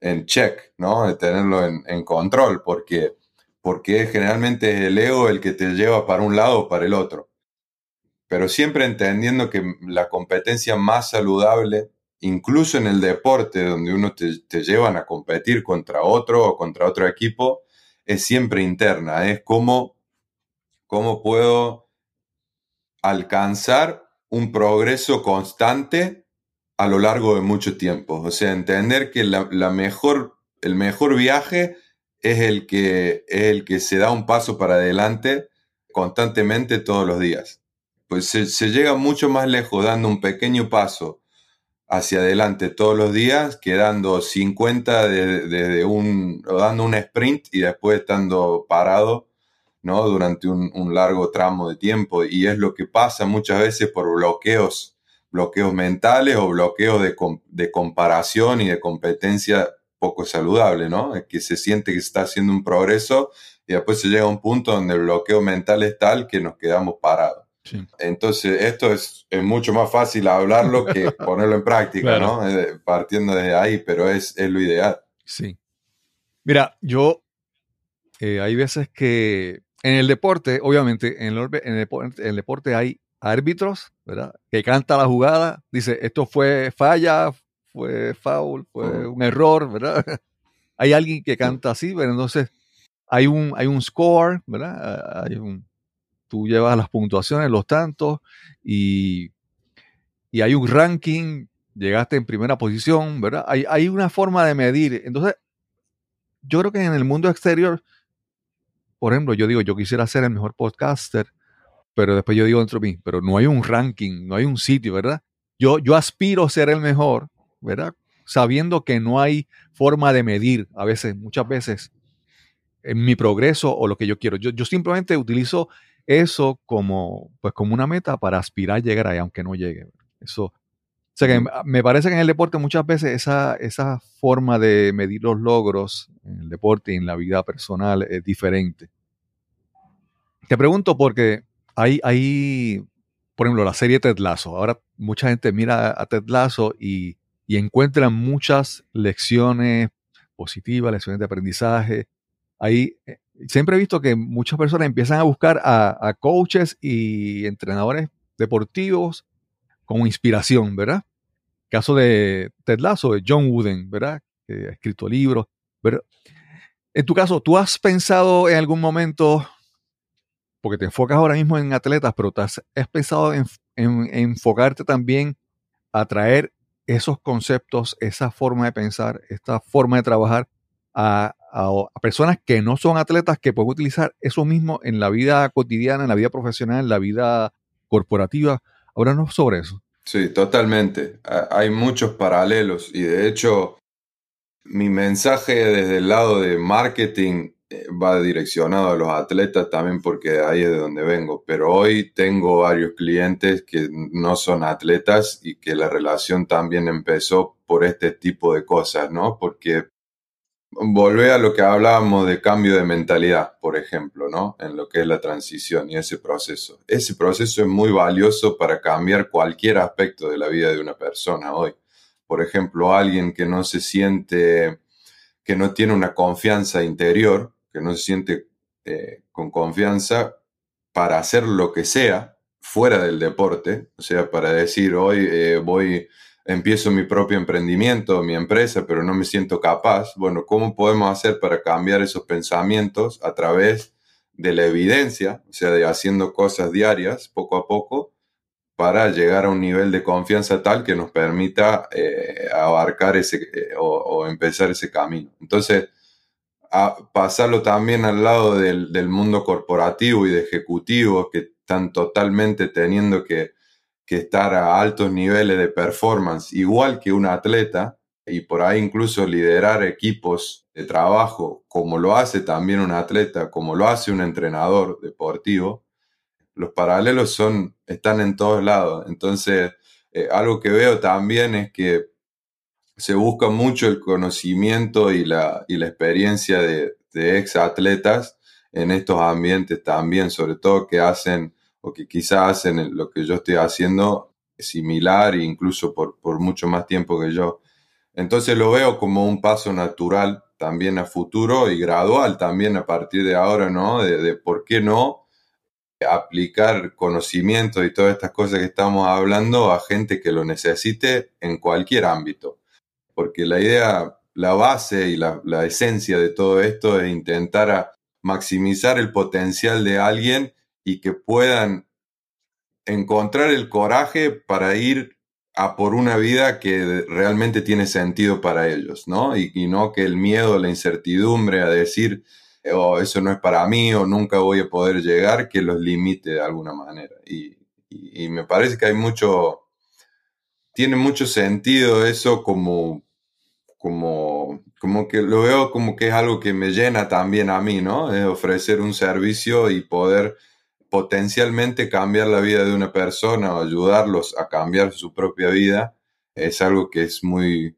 en check, ¿no? Tenerlo en, en control, porque porque generalmente es el ego el que te lleva para un lado o para el otro. Pero siempre entendiendo que la competencia más saludable, incluso en el deporte donde uno te, te llevan a competir contra otro o contra otro equipo, es siempre interna, es cómo, cómo puedo alcanzar un progreso constante a lo largo de mucho tiempo. O sea, entender que la, mejor, el mejor viaje es el, que, es el que se da un paso para adelante constantemente todos los días. Pues se, llega mucho más lejos dando un pequeño paso hacia adelante todos los días, quedando 50 desde de, un, dando un sprint y después estando parado ¿no? durante un, largo tramo de tiempo. Y es lo que pasa muchas veces por bloqueos, bloqueos mentales o bloqueos de, de comparación y de competencia poco saludable, ¿no? Es que se siente que se está haciendo un progreso y después se llega a un punto donde el bloqueo mental es tal que nos quedamos parados. Sí. Entonces, esto es, es, mucho más fácil hablarlo que ponerlo en práctica, claro. ¿no? Eh, partiendo de ahí, pero es, es, lo ideal. Sí. Mira, yo, eh, hay veces que en el deporte, obviamente, en el, en, el, en el, deporte hay árbitros, ¿verdad? Que canta la jugada, dice, esto fue falla, fue foul, fue un error, ¿verdad? hay alguien que canta así, pero entonces hay un, hay un score, ¿verdad? Hay un, tú llevas las puntuaciones, los tantos, y, y hay un ranking, llegaste en primera posición, ¿verdad? Hay, hay, una forma de medir. Entonces, yo creo que en el mundo exterior, por ejemplo, yo digo, yo quisiera ser el mejor podcaster, pero después yo digo dentro de mí, pero no hay un ranking, no hay un sitio, ¿verdad? Yo, yo aspiro a ser el mejor, ¿verdad? Sabiendo que no hay forma de medir, a veces, muchas veces, en mi progreso o lo que yo quiero. Yo, yo simplemente utilizo eso como, pues como una meta para aspirar a llegar ahí, aunque no llegue. Eso. O sea que me parece que en el deporte muchas veces esa, esa forma de medir los logros en el deporte y en la vida personal es diferente. Te pregunto porque hay, hay por ejemplo, la serie Ted Lasso. Ahora mucha gente mira a Ted Lasso y, y encuentra muchas lecciones positivas, lecciones de aprendizaje. Ahí siempre he visto que muchas personas empiezan a buscar a, a, coaches y entrenadores deportivos como inspiración, ¿verdad? Caso de Ted Lasso, de John Wooden, ¿verdad? Que ha escrito libros. Pero en tu caso, ¿tú has pensado en algún momento, porque te enfocas ahora mismo en atletas, pero has, has pensado en, en, en enfocarte también a traer esos conceptos, esa forma de pensar, esta forma de trabajar a, a, personas que no son atletas que pueden utilizar eso mismo en la vida cotidiana, en la vida profesional, en la vida corporativa. Háblanos sobre eso. Sí, totalmente. Hay muchos paralelos y de hecho mi mensaje desde el lado de marketing va direccionado a los atletas también porque ahí es de donde vengo, pero hoy tengo varios clientes que no son atletas y que la relación también empezó por este tipo de cosas, ¿no? Porque volver a lo que hablábamos de cambio de mentalidad, por ejemplo, ¿no? En lo que es la transición y ese proceso. Ese proceso es muy valioso para cambiar cualquier aspecto de la vida de una persona hoy. Por ejemplo, alguien que no se siente, que no tiene una confianza interior, que no se siente eh, con confianza para hacer lo que sea fuera del deporte, o sea, para decir, hoy eh, voy empiezo mi propio emprendimiento, mi empresa, pero no me siento capaz. Bueno, ¿cómo podemos hacer para cambiar esos pensamientos a través de la evidencia, o sea, de haciendo cosas diarias, poco a poco, para llegar a un nivel de confianza tal que nos permita eh, abarcar ese o, empezar ese camino? Entonces, a pasarlo también al lado del, del mundo corporativo y de ejecutivos que están totalmente teniendo que que estar a altos niveles de performance, igual que un atleta, y por ahí incluso liderar equipos de trabajo, como lo hace también un atleta, como lo hace un entrenador deportivo, los paralelos son, están en todos lados. Entonces, eh, algo que veo también es que se busca mucho el conocimiento y la, y la experiencia de, ex atletas en estos ambientes también, sobre todo que hacen o que quizás hacen lo que yo estoy haciendo similar e incluso por, por mucho más tiempo que yo. Entonces lo veo como un paso natural también a futuro y gradual también a partir de ahora, ¿no? De, de por qué no aplicar conocimiento y todas estas cosas que estamos hablando a gente que lo necesite en cualquier ámbito. Porque la idea, la base y la, esencia de todo esto es intentar maximizar el potencial de alguien y que puedan encontrar el coraje para ir a por una vida que realmente tiene sentido para ellos, ¿no? Y, no que el miedo, la incertidumbre a decir, o eso no es para mí o nunca voy a poder llegar, que los limite de alguna manera. Y me parece que hay mucho, tiene mucho sentido eso como, como, como que lo veo como que es algo que me llena también a mí, ¿no? Es ofrecer un servicio y poder potencialmente cambiar la vida de una persona o ayudarlos a cambiar su propia vida. Es algo que es muy,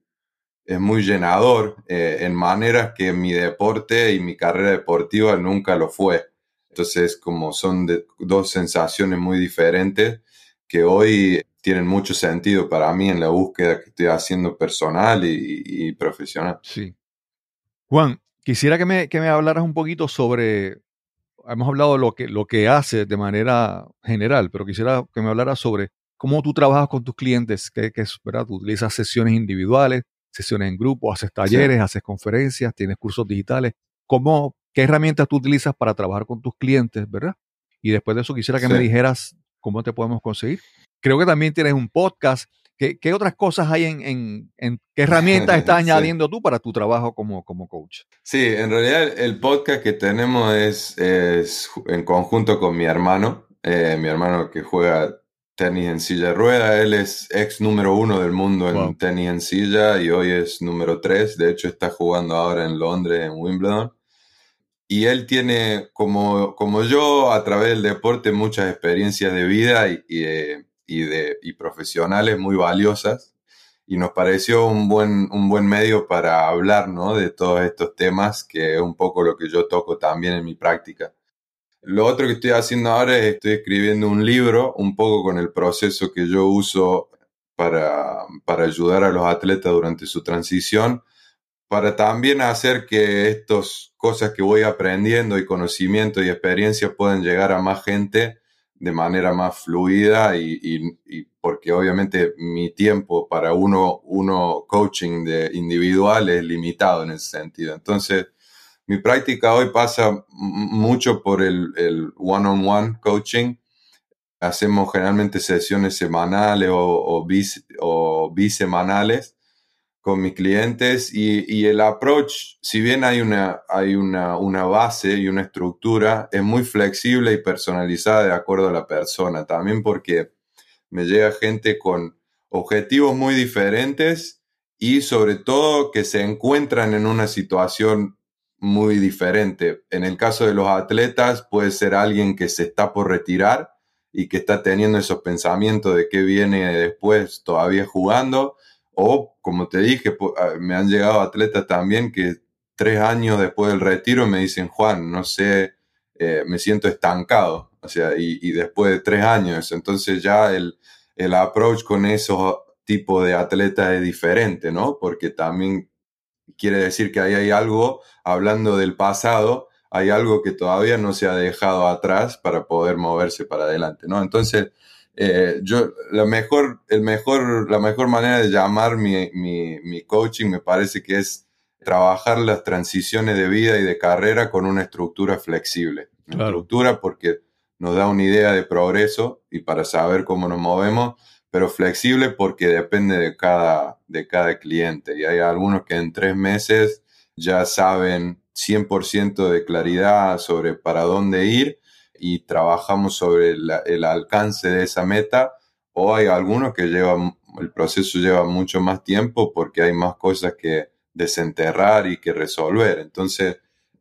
es muy llenador eh, en maneras que mi deporte y mi carrera deportiva nunca lo fue. Entonces, como son de, dos sensaciones muy diferentes que hoy tienen mucho sentido para mí en la búsqueda que estoy haciendo personal y, y profesional. Sí. Juan, quisiera que me, que me hablaras un poquito sobre, hemos hablado de lo que, lo que haces de manera general, pero quisiera que me hablaras sobre cómo tú trabajas con tus clientes, que, que es, ¿verdad? Tú utilizas sesiones individuales, sesiones en grupo, haces talleres, sí. haces conferencias, tienes cursos digitales. ¿Cómo, ¿Qué herramientas tú utilizas para trabajar con tus clientes, verdad? Y después de eso quisiera que sí. me dijeras cómo te podemos conseguir. Creo que también tienes un podcast. ¿Qué, qué otras cosas hay en, en, en qué herramientas estás sí. añadiendo tú para tu trabajo como, como coach? Sí, en realidad el podcast que tenemos es, es en conjunto con mi hermano, eh, mi hermano que juega tenis en silla de rueda. Él es ex número uno del mundo en wow. tenis en silla y hoy es número tres. De hecho, está jugando ahora en Londres, en Wimbledon. Y él tiene, como, como yo, a través del deporte, muchas experiencias de vida y, y, y, de, y profesionales muy valiosas. Y nos pareció un buen, un buen medio para hablar ¿no? de todos estos temas, que es un poco lo que yo toco también en mi práctica. Lo otro que estoy haciendo ahora es estoy escribiendo un libro, un poco con el proceso que yo uso para, para ayudar a los atletas durante su transición, para también hacer que estas cosas que voy aprendiendo y conocimiento y experiencia puedan llegar a más gente de manera más fluida y, y, y porque obviamente mi tiempo para uno, uno coaching de individual es limitado en ese sentido. Entonces, mi práctica hoy pasa mucho por el, el one-on-one coaching. Hacemos generalmente sesiones semanales o, o, bis, o bisemanales con mis clientes y, y, el approach, si bien hay, una, hay una, una base y una estructura, es muy flexible y personalizada de acuerdo a la persona. También porque me llega gente con objetivos muy diferentes y sobre todo que se encuentran en una situación muy diferente. En el caso de los atletas puede ser alguien que se está por retirar y que está teniendo esos pensamientos de qué viene después todavía jugando. O, como te dije, ah, me han llegado atletas también que tres años después del retiro me dicen, Juan, no sé, eh, me siento estancado. O sea, y, después de tres años, entonces ya el, el approach con esos tipos de atletas es diferente, ¿no? Porque también quiere decir que ahí hay algo, hablando del pasado, hay algo que todavía no se ha dejado atrás para poder moverse para adelante, ¿no? Entonces, eh, yo, la mejor, el mejor, la mejor manera de llamar mi, mi, mi coaching me parece que es trabajar las transiciones de vida y de carrera con una estructura flexible. Una claro. estructura porque nos da una idea de progreso y para saber cómo nos movemos, pero flexible porque depende de cada, de cada cliente. Y hay algunos que en tres meses ya saben 100% de claridad sobre para dónde ir y trabajamos sobre el, alcance de esa meta. O hay algunos que llevan, el proceso lleva mucho más tiempo porque hay más cosas que desenterrar y que resolver. Entonces,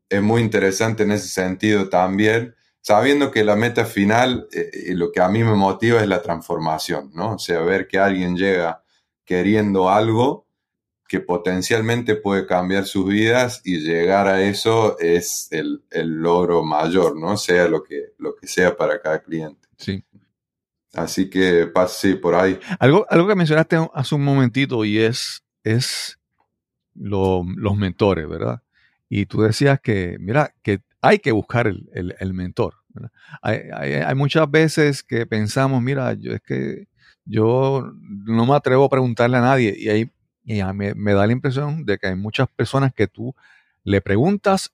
es muy interesante en ese sentido también sabiendo que la meta final, eh, lo que a mí me motiva es la transformación, ¿no? O sea, ver que alguien llega queriendo algo que potencialmente puede cambiar sus vidas y llegar a eso es el, el logro mayor, ¿no? Sea lo que, lo que sea para cada cliente. Sí. Así que pase por ahí. Algo, algo que mencionaste hace un momentito y es, es lo, los mentores, ¿verdad? y tú decías que, mira, que hay que buscar el, mentor. Hay, muchas veces que pensamos, mira, yo es que yo no me atrevo a preguntarle a nadie y ahí me, me, da la impresión de que hay muchas personas que tú le preguntas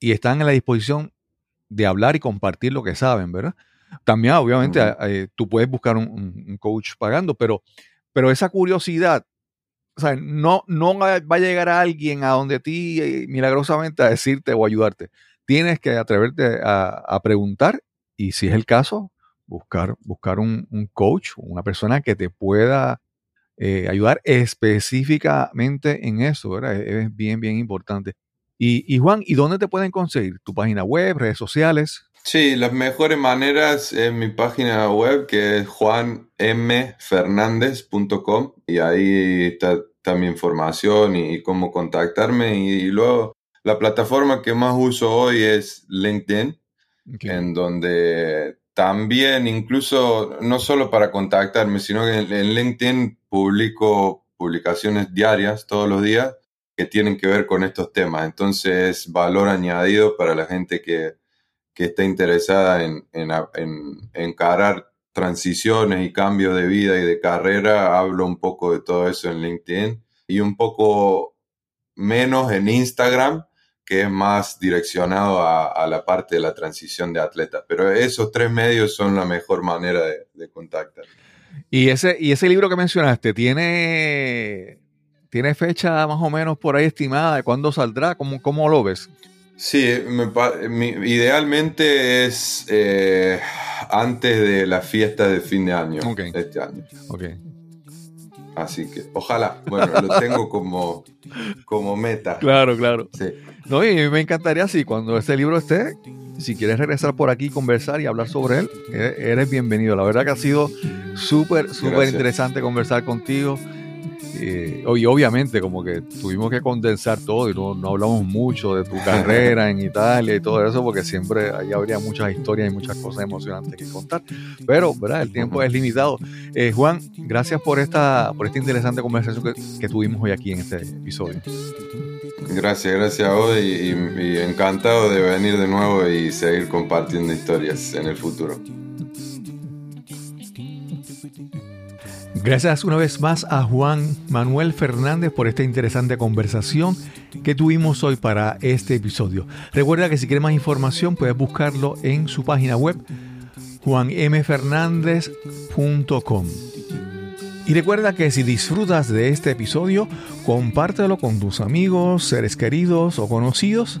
y están en la disposición de hablar y compartir lo que saben, ¿verdad? También, obviamente, eh, tú puedes buscar un, coach pagando, pero, pero esa curiosidad, o sea, no, no va a llegar a alguien a donde ti eh, milagrosamente a decirte o ayudarte. Tienes que atreverte a, preguntar y si es el caso, buscar, buscar un, un coach, una persona que te pueda eh, ayudar específicamente en eso, ¿verdad? Es bien, bien importante. Y, Juan, ¿y dónde te pueden conseguir? ¿Tu página web, redes sociales? Sí, las mejores maneras en mi página web que es juanmfernandez.com y ahí está, mi información y, cómo contactarme y, luego la plataforma que más uso hoy es LinkedIn, en donde también incluso no solo para contactarme, sino que en LinkedIn publico publicaciones diarias todos los días que tienen que ver con estos temas. Entonces, valor añadido para la gente que, está interesada en, encarar transiciones y cambios de vida y de carrera. Hablo un poco de todo eso en LinkedIn y un poco menos en Instagram, que es más direccionado a, la parte de la transición de atletas. Pero esos tres medios son la mejor manera de, de contactar. Y ese, y ese libro que mencionaste, ¿tiene ¿Tiene fecha más o menos por ahí estimada de cuándo saldrá? ¿Cómo, cómo lo ves? Sí, idealmente es eh, antes de la fiesta de fin de año este año. Okay. Así que ojalá, bueno, lo tengo como, como meta. Claro, claro. Sí. No, y me encantaría así, cuando este libro esté, si quieres regresar por aquí, conversar y hablar sobre él, e-, eres bienvenido. La verdad que ha sido súper, súper interesante conversar contigo. Eh, y obviamente como que tuvimos que condensar todo y no, no, hablamos mucho de tu carrera en Italia y todo eso porque siempre ahí habría muchas historias y muchas cosas emocionantes que contar. Pero, ¿verdad? El tiempo es limitado. Eh, Juan, gracias por esta, por esta interesante conversación que, que, tuvimos hoy aquí en este episodio. Gracias, gracias a vos y encantado de venir de nuevo y seguir compartiendo historias en el futuro. Gracias una vez más a Juan Manuel Fernández por esta interesante conversación que tuvimos hoy para este episodio. Recuerda que si quieres más información puedes buscarlo en su página web juanmfernandez.com. Y recuerda que si disfrutas de este episodio, compártelo con tus amigos, seres queridos o conocidos.